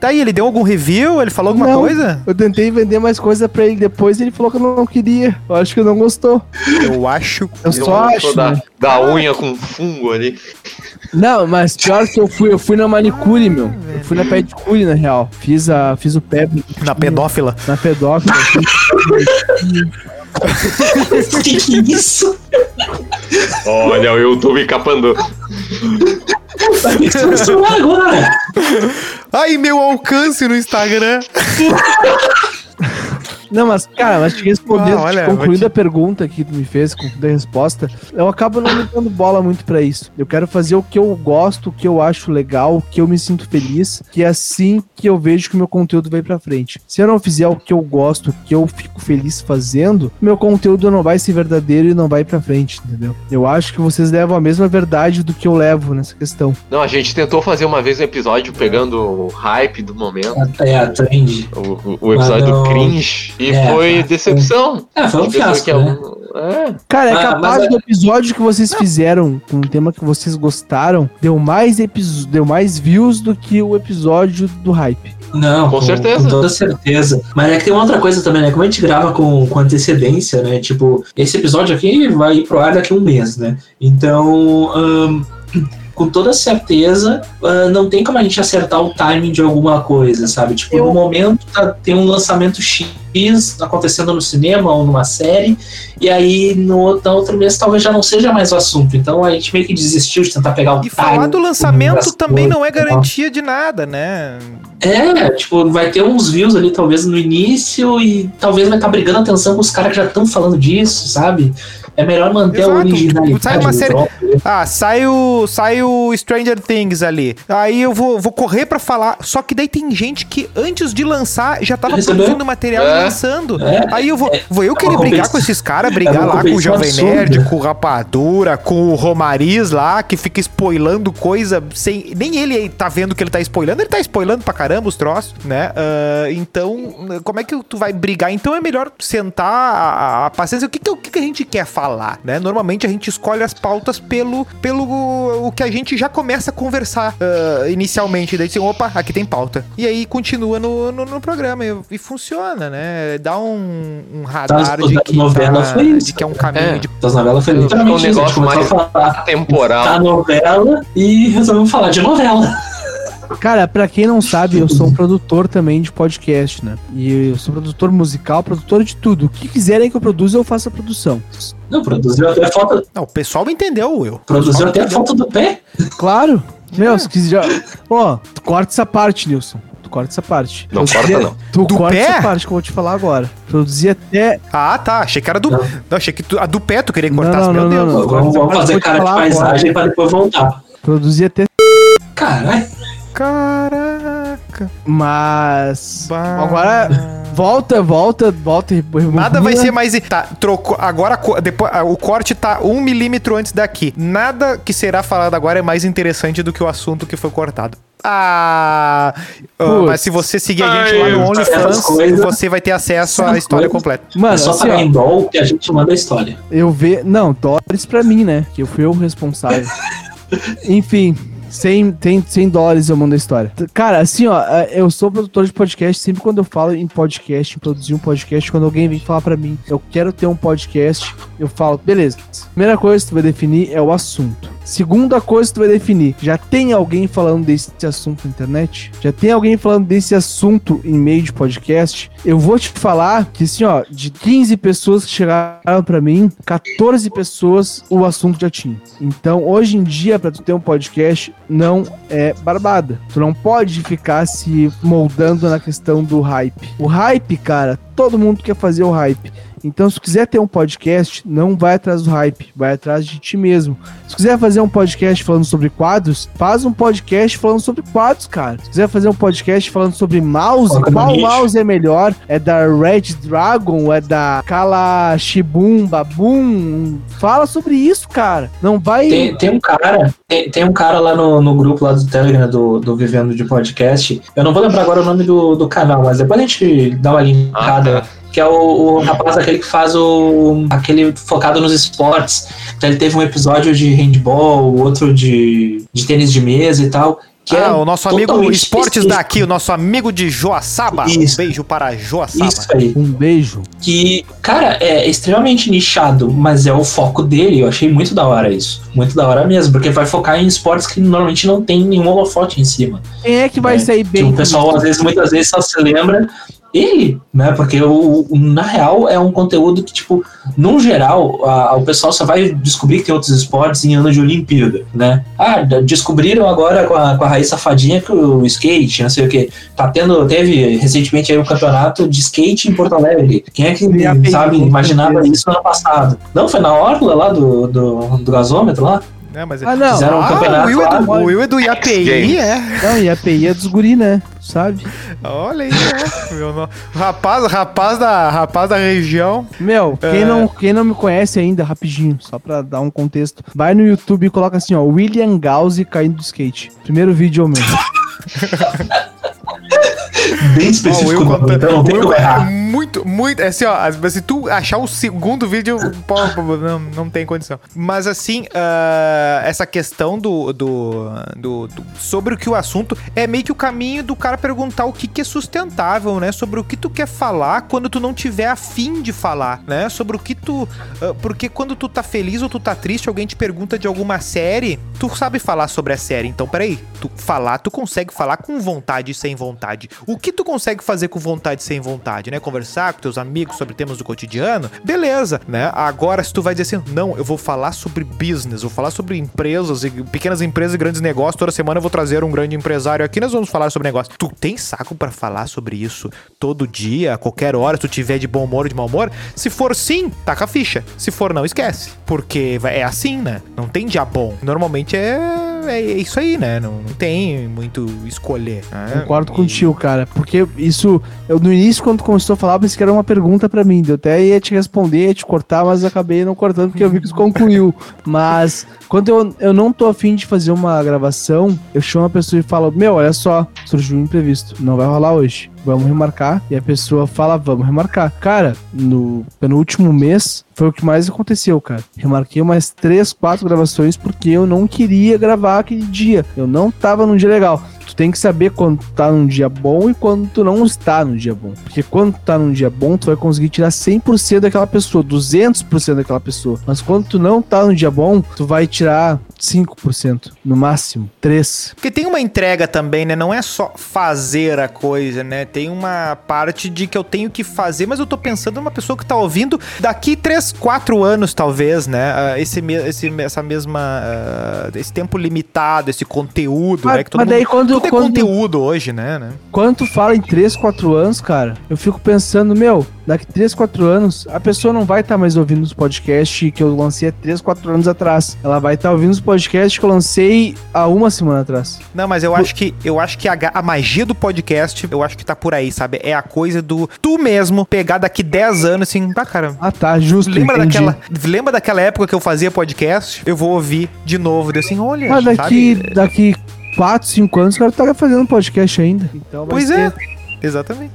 Tá aí, ele deu algum review? Ele falou alguma Não. coisa? Eu tentei vender mais coisa pra ele depois, ele falou que eu não queria. Eu acho que não gostou. Eu acho. Eu só acho, da, né? da unha com fungo ali. Não, mas pior que eu fui, eu fui na manicure, meu. Eu fui na pedicure, na real. Fiz, a, fiz o pé Na pedófila. na pedófila. Que que é isso? Olha o YouTube capando. Vai transformar agora. Ai, meu alcance no Instagram. Não, mas, cara, mas te respondendo, Ah, olha, te vou concluindo te- a pergunta que tu me fez, concluindo a resposta, eu acabo não me dando bola muito pra isso. Eu quero fazer o que eu gosto, o que eu acho legal, o que eu me sinto feliz, que é assim que eu vejo que o meu conteúdo vai pra frente. Se eu não fizer o que eu gosto, o que eu fico feliz fazendo, meu conteúdo não vai ser verdadeiro e não vai pra frente, entendeu? Eu acho que vocês levam a mesma verdade do que eu levo nessa questão. Não, a gente tentou fazer uma vez um episódio pegando o hype do momento. É, a trend. O, o- o episódio do cringe. E É, foi decepção. É, foi um fiasco, que é né? é. Cara, é capaz mas é- do episódio que vocês fizeram com um tema que vocês gostaram, deu mais, deu mais views do que o episódio do hype. Não, Com certeza. Com toda certeza. Mas é que tem uma outra coisa também, né? Como a gente grava com, com antecedência, né? Tipo, esse episódio aqui vai ir pro ar daqui a um mês, né? Então, ahn, com toda certeza, ah, não tem como a gente acertar o timing de alguma coisa, sabe? Tipo, Eu- no momento tá, tem um lançamento X acontecendo no cinema ou numa série, e aí no outro, no outro mês talvez já não seja mais o assunto. Então a gente meio que desistiu de tentar pegar o E falar do lançamento também não é coisas, garantia de nada, né? é, tipo, vai ter uns views ali, talvez no início, e talvez vai estar brigando atenção com os caras que já estão falando disso, sabe? É melhor manter Exato, a originalidade. sai uma série- troço, né? Ah, sai o, sai o Stranger Things ali. Aí eu vou, vou correr pra falar. Só que daí tem gente que antes de lançar já tava Recebeu? produzindo material É. e lançando. É, Aí eu vou, vou eu uma querer brigar com esses caras, é brigar lá com o Jovem absurda. Nerd, com o Rapadura, com o Romariz lá, que fica spoilando coisa sem. Nem ele tá vendo que ele tá spoilando, ele tá spoilando pra caramba os troços, né? Ah, então, como é que tu vai brigar? Então é melhor sentar a, a paciência. O que, que, o que que a gente quer falar? Falar, né? Normalmente a gente escolhe as pautas pelo, pelo o que a gente já começa a conversar ah, inicialmente. Daí assim, opa, aqui tem pauta. E aí continua no, no, no programa e, e funciona, né? Dá um, um radar Das- de que, novelas tá- foi isso. de que é um caminho É. de Das novelas foi um literalmente isso. A gente negócio começou mais a falar Temporal. da novela e resolvemos falar de novela. Cara, pra quem não sabe, eu sou um produtor também de podcast, né? E eu sou produtor musical, produtor de tudo. O que quiserem que eu produza, eu faço a produção. Não, produziu até foto, Não, o pessoal entendeu, Will. produziu até a foto do pé. Claro. Meu, se quiser. Ó, tu corta essa parte, Nilson. Tu corta essa parte. Não Eu corta, não. Tu Do corta pé? essa parte que eu vou te falar agora. Produzi até. Ah, tá. Achei que era do. Não. Não, achei que tu- a do pé tu queria Não, cortar. não, Meu não, Deus. não, não. Vamos, vamos fazer cara de paisagem pra depois voltar. Produzi até. Caralho. Caraca. Mas. Bah. Agora. Volta, volta, volta. e Nada vai ser mais. Tá, trocou. Agora depois, ah, o corte tá um milímetro antes daqui. Nada que será falado agora é mais interessante do que o assunto que foi cortado. Ah, ah, Putz. mas se você seguir a gente lá no OnlyFans, você vai ter acesso à história completa. Mano, é só assim, pagar em dólar que a gente manda a história. eu ver. Não, dólares pra mim, né? Que eu fui o responsável. Enfim. 100, tem 100 dólares eu mando a história. Cara, assim, ó, é, eu sou produtor de podcast. Sempre quando eu falo em podcast, em produzir um podcast, quando alguém vem falar pra mim, eu quero ter um podcast, eu falo, beleza. Primeira coisa que tu vai definir é o assunto. Segunda coisa que tu vai definir, já tem alguém falando desse assunto na internet? Já tem alguém falando desse assunto em meio de podcast? Eu vou te falar que, assim, ó, de 15 pessoas que chegaram pra mim, 14 pessoas o assunto já tinha. Então, hoje em dia, pra tu ter um podcast, não é barbada. Tu não pode ficar se moldando na questão do hype. O hype, cara, todo mundo quer fazer o hype. Então, se quiser ter um podcast, não vai atrás do hype, vai atrás de ti mesmo. Se quiser fazer um podcast falando sobre quadros, faz um podcast falando sobre quadros, cara. Se quiser fazer um podcast falando sobre mouse, no qual mouse é melhor? É da Red Dragon? É da Kala Shibum Babum? Fala sobre isso, cara. Não vai. Tem, tem um cara, tem, tem um cara lá no, no grupo lá do Telegram do, do Vivendo de Podcast. Eu não vou lembrar agora o nome do, do canal, mas depois a gente dá uma linkada. Ah, tá. Que é o, o rapaz aquele que faz o. aquele focado nos esportes. Então ele teve um episódio de handball, outro de, de tênis de mesa e tal. Que é ah, o nosso amigo Esportes específico. daqui, o nosso amigo de Joaçaba. Isso. Um beijo para Joaçaba. Isso aí. Um beijo. que, cara, é extremamente nichado, mas é o foco dele. Eu achei muito da hora isso. Muito da hora mesmo, porque vai focar em esportes que normalmente não tem nenhum holofote em cima. Quem é que vai É, sair Que bem? o pessoal, às vezes, muitas vezes só se lembra ele, né? Porque o, o- na real é um conteúdo que, tipo, no geral, a- o pessoal só vai descobrir que tem outros esportes em ano de Olimpíada, né? Ah, descobriram agora com a, com a Raíssa Safadinha que o skate, não sei o que, tá tendo, teve recentemente aí um campeonato de skate em Porto Alegre. Quem é que, sabe, imaginava isso no ano passado? Não, foi na orla lá do, do, do gasômetro lá? É, mas Ah, não. Fizeram um Ah, campeonato o Will, é do, o Will é do IAPI, é. Não, e a API é dos guri, né? Sabe? Olha aí, ó. Meu Rapaz, rapaz da, rapaz da região. Meu, quem, É. não, quem não me conhece ainda, rapidinho, só pra dar um contexto, vai no YouTube e coloca assim, ó, William Gause caindo do skate. Primeiro vídeo é o meu. Bem específico, não, conta- então não tem como errar. muito, muito. é Assim, ó, se tu achar o segundo vídeo, não, não tem condição. Mas assim, ah, essa questão do, do, do- do- Sobre o que o assunto é meio que o caminho do cara perguntar o que, que é sustentável, né? Sobre o que tu quer falar quando tu não tiver afim de falar, né? Sobre o que tu. ah, porque quando tu tá feliz ou tu tá triste, alguém te pergunta de alguma série, tu sabe falar sobre a série. Então, peraí, tu falar, tu consegue falar com vontade e sem vontade. O que tu consegue fazer com vontade e sem vontade, né? Conversar com teus amigos sobre temas do cotidiano, beleza, né? Agora, se tu vai dizer assim, não, eu vou falar sobre business, vou falar sobre empresas, e pequenas empresas e grandes negócios, toda semana eu vou trazer um grande empresário aqui, nós vamos falar sobre negócio. Tu tem saco pra falar sobre isso todo dia, a qualquer hora, se tu tiver de bom humor ou de mau humor? Se for sim, taca a ficha. Se for não, esquece. Porque é assim, né? Não tem dia bom. Normalmente é, é isso aí, né? Não, não tem muito escolher. né? Concordo E- contigo, cara. Porque isso, eu no início, quando começou a falar, pensei que era uma pergunta pra mim. Eu até ia te responder, ia te cortar, mas acabei não cortando porque eu vi que tu concluiu. Mas quando eu, eu não tô afim de fazer uma gravação, eu chamo a pessoa e falo: Meu, olha só, surgiu um imprevisto, não vai rolar hoje. Vamos remarcar. E a pessoa fala, vamos remarcar. Cara, no penúltimo mês foi o que mais aconteceu, cara. Remarquei umas três, quatro gravações porque eu não queria gravar aquele dia. Eu não tava num dia legal. Tu tem que saber quando tu tá num dia bom e quando tu não está num dia bom. Porque quando tu tá num dia bom, tu vai conseguir tirar 100% daquela pessoa, 200% daquela pessoa. Mas quando tu não tá num dia bom, tu vai tirar 5%, no máximo, 3. Porque tem uma entrega também, né? Não é só fazer a coisa, né? Tem uma parte de que eu tenho que fazer, mas eu tô pensando numa pessoa que tá ouvindo daqui 3, 4 anos, talvez, né? Ah, Esse, esse, essa mesma. ah, esse tempo limitado, esse conteúdo, Mas- né? Que todo mas daí mundo, quando- é quando- conteúdo hoje, né? né? Quando tu fala em 3, 4 anos, cara, eu fico pensando, meu, daqui 3, 4 anos, a pessoa não vai estar mais ouvindo os podcasts que eu lancei há 3, 4 anos atrás. Ela vai estar ouvindo os podcasts que eu lancei há uma semana atrás. Não, mas eu acho que eu acho que a, a magia do podcast, eu acho que tá por aí, sabe? É a coisa do tu mesmo pegar daqui 10 anos assim, ah, cara, Ah, tá, justo. Lembra entendi. daquela, lembra daquela época que eu fazia podcast? Eu vou ouvir de novo, deu assim, olha, Mas daqui, sabe? daqui 4, 5 anos o cara tá fazendo podcast ainda. Então Pois é, exatamente.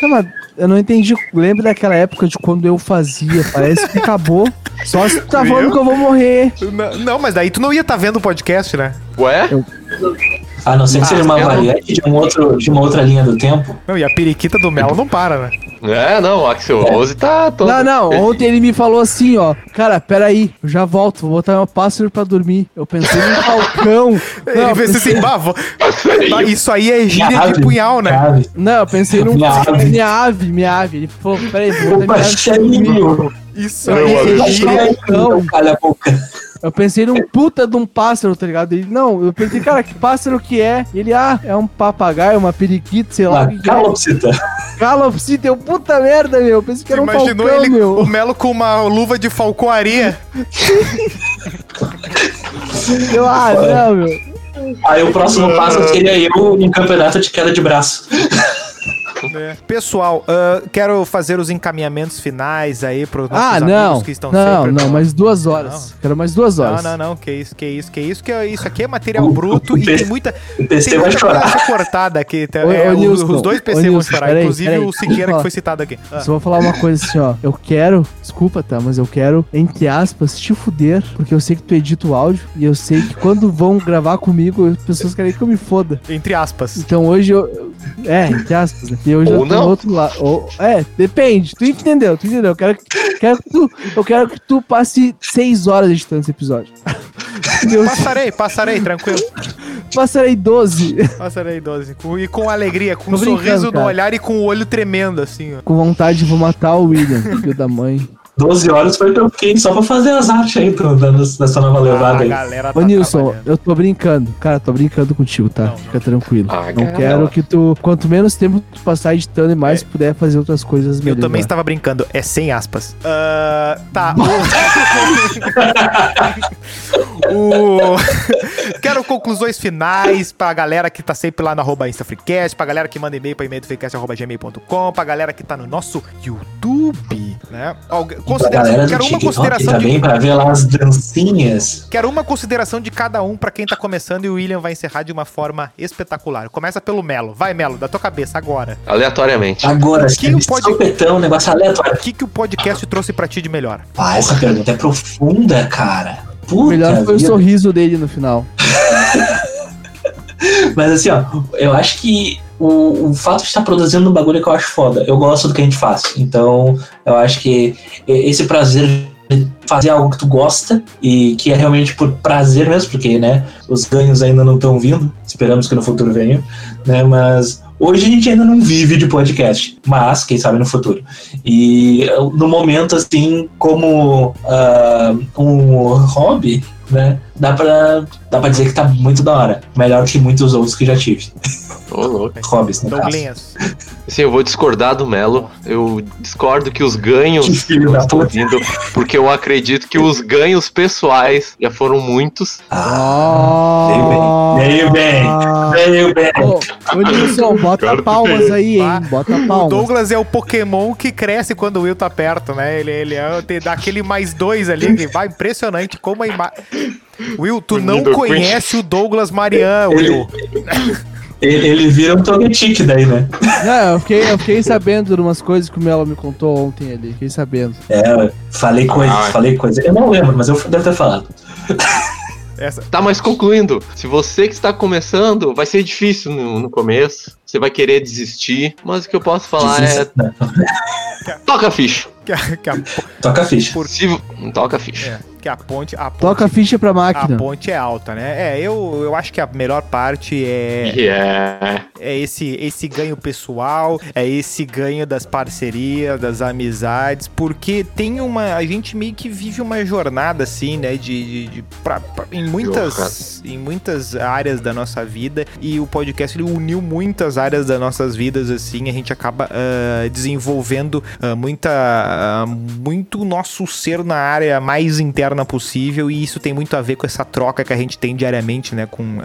Tá, mas eu não entendi. Lembra daquela época de quando eu fazia? Parece que acabou. Só se tu tá Viu? falando que eu vou morrer. Não, não, mas daí tu não ia estar vendo o podcast, né? Ué? A não ser que Ah, seja uma eu não- variante de, um outro, de uma outra linha do tempo. Não, e a periquita do mel não para, né? É, não, o Axel Rose tá todo. Não, não. Ontem ele me falou assim, ó. Cara, peraí, eu já volto. Vou botar meu pássaro pra dormir. Eu pensei num falcão. Ele Não, pensei- assim, bah, vou- isso aí é gíria de ave, punhal, né? minha ave. Não, eu pensei num. Minha ave. Minha ave, minha ave. Ele falou, peraí, vou botar minha ave. Isso Eu aí pensei é gíria. Calha a boca. Eu pensei num puta de um pássaro, tá ligado? Ele, não, eu pensei, cara, que pássaro que é? Ele, ah, é um papagaio, uma periquita, sei lá. Uma que que é. calopsita. Calopsita, eu puta merda, meu. Eu pensei que era um Imaginou falcão, ele, meu. o Melo com uma luva de falcoaria. Eu, ah, não, meu. Aí o próximo passo seria eu num campeonato de queda de braço. Né? Pessoal, ah, quero fazer os encaminhamentos finais aí pros nossos Ah, amigos não. que estão Não, sempre... não, mais duas horas. Quero mais duas Não, horas. não, não, que isso, que isso, que isso, que isso aqui é material O- bruto o e tem muita, O PC tem vai muita ser cortada aqui. tá? É, os- os dois PC vão chorar, peraí, inclusive peraí, o Siqueira que foi citado aqui. Ah. Só vou falar uma coisa assim, ó. Eu quero, desculpa, tá? Mas eu quero, entre aspas, te fuder, porque eu sei que tu edita o áudio e eu sei que quando vão gravar comigo, as pessoas querem que eu me foda. Entre aspas. Então hoje eu. eu- É, entre aspas, né? E Ou eu tô não. no outro lado. Ou- é, depende. Tu entendeu, tu entendeu. Eu quero, que- quero que tu, eu quero que tu passe seis horas editando esse episódio. Passarei, passarei, tranquilo. passarei 12 Passarei 12. Com- E com alegria, com Tô um sorriso no cara. olhar e com o olho tremendo, assim, ó. com vontade de vou matar o William, filho da mãe. 12 horas foi que eu fiquei só pra fazer as artes aí do- da- dessa nova levada Ah, aí. galera tá Ô Nilson, eu tô brincando. Cara, tô brincando contigo, tá? Não, não. Fica tranquilo. Ah, não quero não. que tu, quanto menos tempo tu passar editando e mais puder fazer outras coisas Eu melhor. também estava brincando, é sem aspas. Ah, tá. O... o- Quero conclusões finais pra galera que tá sempre lá no arroba InstaFreecast, pra galera que manda e-mail pra e-mail do freecast.gmail.com, pra galera que tá no nosso YouTube, né? Consideração, quero uma consideração também, de, pra ver lá as dancinhas. quero uma consideração de cada um pra quem tá começando e o William vai encerrar de uma forma espetacular. Começa pelo Melo. Vai, Melo, da tua cabeça agora. Aleatoriamente. Agora, que o um negócio aleatório. O que, que o podcast trouxe pra ti de melhor? Ah, essa pergunta é profunda, cara. O Puta melhor foi o vida. sorriso dele no final. Mas assim, ó, eu acho que o, o fato de estar produzindo um bagulho que eu acho foda. Eu gosto do que a gente faz. Então, eu acho que esse prazer de fazer algo que tu gosta e que é realmente por prazer mesmo, porque, né, os ganhos ainda não estão vindo. Esperamos que no futuro venham, né? Mas hoje a gente ainda não vive de podcast, mas quem sabe no futuro. E no momento, assim, como ah, um hobby, né? Dá pra, dá pra dizer que tá muito da hora. Melhor que muitos outros que já tive. Ô, louco. Hobbies, no caso. Douglinhas. Assim, eu vou discordar do Melo. Eu discordo que os ganhos Que não estão vindo, porque eu acredito que os ganhos pessoais já foram muitos. Ah, veio bem, veio bem. Ô, ô Nilson, bota Cara, palmas aí, hein? Bota O palmas. Douglas é o Pokémon que cresce quando o Will tá perto, né? Ele, ele é, dá aquele mais dois ali, que vai impressionante como a imagem. Will, tu não Unido conhece o Douglas Marian, Will. Ele, ele vira um togetic daí, né? Não, eu fiquei, eu fiquei sabendo de umas coisas que o Melo me contou ontem ali. Fiquei sabendo. É, falei coisas, Ah. falei coisas. Eu não lembro, mas eu devo ter falado. Essa, Tá, mas concluindo, se você que está começando, vai ser difícil no, no começo. Você vai querer desistir, mas o que eu posso falar Desista- não, é toca a ficha. que, a, que, a, Toca a ficha. Por- Se, toca a ficha. é, que a ponte. A ponte, Toca a ficha pra a máquina. ponte é alta, né? É, eu, eu acho que a melhor parte é, E é. é esse, esse ganho pessoal, é esse ganho das parcerias, das amizades, porque tem uma. A gente meio que vive uma jornada, assim, né? De. de, de- pra- pra- em, muitas, em muitas áreas da nossa vida. E o podcast ele uniu muitas áreas das nossas vidas, assim. A gente acaba ah, desenvolvendo ah, muita. ah, muito nosso ser na área mais interna possível. E isso tem muito a ver com essa troca que a gente tem diariamente, né? Com,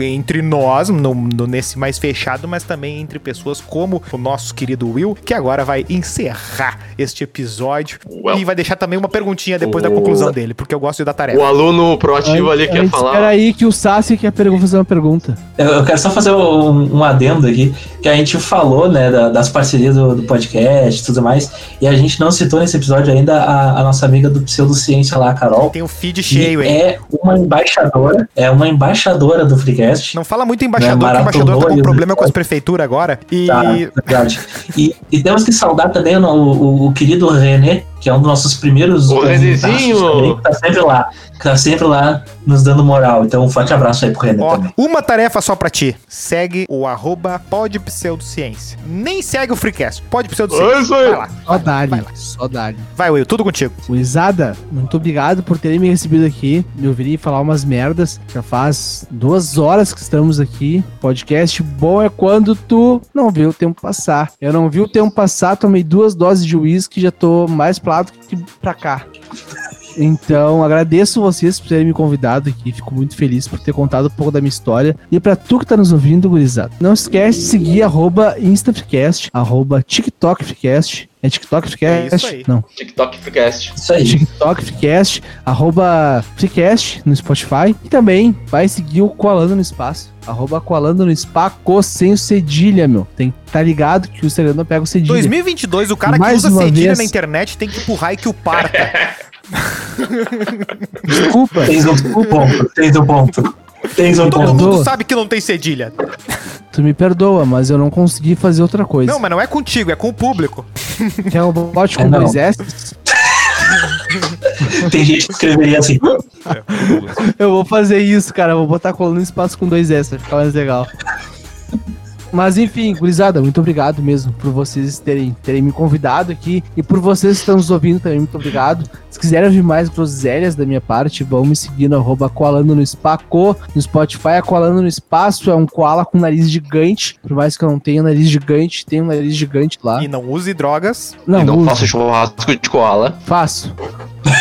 entre nós, no, no- nesse mais fechado, mas também entre pessoas como o nosso querido Will, que agora vai encerrar este episódio. Well. E vai deixar também uma perguntinha depois da O- conclusão dele, porque eu gosto de dar tarefa. O aluno proativo ali quer falar. Espera aí que o Sassi quer fazer uma pergunta. Eu, eu quero só fazer um, um adendo aqui, que a gente falou, né, da- das parcerias do, do podcast e tudo mais, e a gente não citou nesse episódio ainda a, a nossa amiga do Pseudociência lá, a Carol, Tem o feed cheio, hein? é uma embaixadora, é uma embaixadora do Freecast. Não fala muito embaixador, Né, que embaixador tá com maratonou problema com as prefeituras agora. E Tá, verdade. E, e temos que saudar também o, o- o querido René, que é um dos nossos primeiros O Renezinho! que tá sempre lá, que tá sempre lá nos dando moral. Então, um forte abraço aí pro René Ó, também. uma tarefa só pra ti. Segue o arroba podpseudociência. Nem segue o Freecast. Pode pseudociência. É isso aí. Vai lá. Só dali. vai lá. Só dali. Vai, Will, tudo contigo. Gurizada, muito obrigado por terem me recebido aqui, me ouvirem falar umas merdas. Já faz duas horas que estamos aqui. Podcast bom é quando tu não vê o tempo passar. Eu não vi o tempo passar, tomei duas doses de uísque e já tô mais pra lá do que pra cá. Então, agradeço vocês por terem me convidado aqui. Fico muito feliz por ter contado um pouco da minha história. E pra tu que tá nos ouvindo, gurizada, não esquece de seguir arroba InstaFreecast, arroba. É TikTok Freecast? É isso aí. Não. TikTok Freecast. Isso aí. TikTok, Freecast, arroba Freecast no Spotify. E também vai seguir o Coalando no Espaço. Arroba Coalando no Espaco sem o cedilha, meu. Tem que tá ligado que o não pega o cedilha. 2022, o cara Mais que usa cedilha vez. na internet tem que empurrar e que o parta. Desculpa. Tens um ponto, tens um ponto. Tens Todo ponto. mundo Perdoa. sabe que não tem cedilha. Tu me perdoa, mas eu não consegui fazer outra coisa. Não, mas não é contigo, é com o público. Quer um bot É, com não. dois S? Tem gente que escreveria assim. Eu vou fazer isso, cara. Vou botar colando no espaço com dois S, vai ficar mais legal. Mas enfim, gurizada, muito obrigado mesmo por vocês terem, terem me convidado aqui e por vocês que estão nos ouvindo também, muito obrigado. Se quiserem ouvir mais groselhas da minha parte, vão me seguir no arroba Koalando no Spaco, no Spotify. A Koalando no Espaço é um koala com nariz gigante, por mais que eu não tenha nariz gigante, tem um nariz gigante lá. E não use drogas. Não, e não faça churrasco de koala. faço.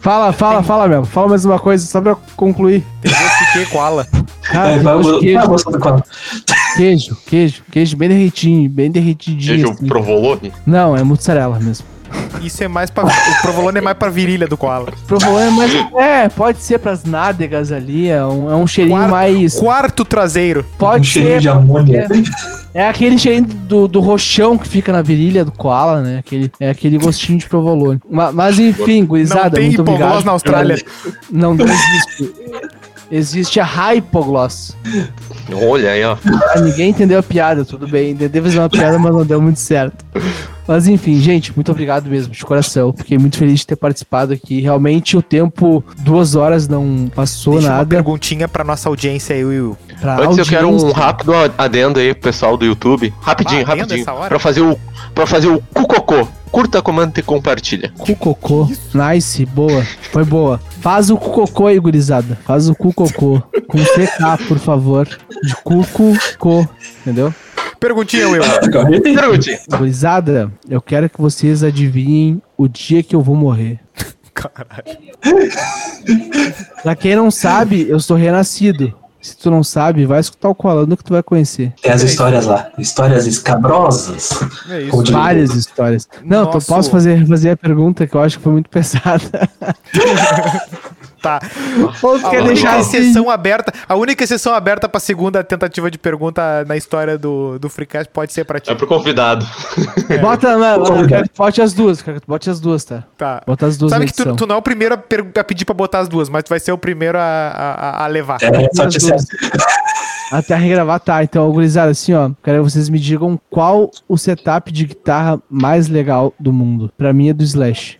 Fala, fala, fala, meu. Fala mais uma coisa, só pra concluir. Tem gosto de que koala. Cara, É, tem vai, gosto de vai, queijo. vai, Queijo, queijo, queijo bem derretinho, bem derretidinho. Queijo assim. provolone. Não, é mozzarella mesmo. Isso é mais pra. O provolone é mais pra virilha do koala. Provolone, mas é, pode ser pras nádegas ali, é um, é um cheirinho Quarto- mais. Quarto traseiro. Um Pode cheirinho ser. de amônia. É aquele cheirinho do, do roxão que fica na virilha do koala, né? Aquele, é aquele gostinho de provolone. Ma- Mas, enfim, Não gurizada, tem muito obrigado. na Austrália. Não, não existe. Existe a hypogloss. Olha aí, ó. Ah, ninguém entendeu a piada, tudo bem. Tentei fazer uma piada, mas não deu muito certo. Mas enfim, gente, muito obrigado mesmo, de coração. Fiquei muito feliz de ter participado aqui. Realmente o tempo, duas horas, não passou Deixa uma nada. perguntinha pra nossa audiência aí, Will. Pra Antes eu quero um rápido adendo aí pro pessoal do YouTube. Rapidinho, Ah, rapidinho. Pra fazer o. Pra fazer o cucocô. Curta, comenta e compartilha. Cucocô. Nice, boa. Foi boa. Faz o cucocô aí, gurizada. Faz o cucocô. Com CK, por favor. De cucocô. Entendeu? Perguntinha, Will. Entendi. Pergunte. Gurizada, eu quero que vocês adivinhem o dia que eu vou morrer. Caralho. Pra quem não sabe, eu sou renascido. Se tu não sabe, vai escutar o Colando que tu vai conhecer. Tem as histórias lá. Histórias escabrosas. É isso. Várias histórias. Não, Nosso- tu posso fazer, fazer a pergunta que eu acho que foi muito pesada. Tá. Ou A quer única deixar assim? exceção aberta, a única exceção aberta pra segunda tentativa de pergunta na história do, do Freecast pode ser pra ti. É pro convidado. Bota, eu quero que tu bote as duas, tu bote as duas, tá? Tá. Bota as duas Sabe que tu, tu não é o primeiro a, per- a pedir pra botar as duas, mas tu vai ser o primeiro a, a, a levar. É, só te duas. Até a regravar, tá. Então, gurizada, assim, ó. Quero que vocês me digam qual o setup de guitarra mais legal do mundo. Pra mim é do Slash.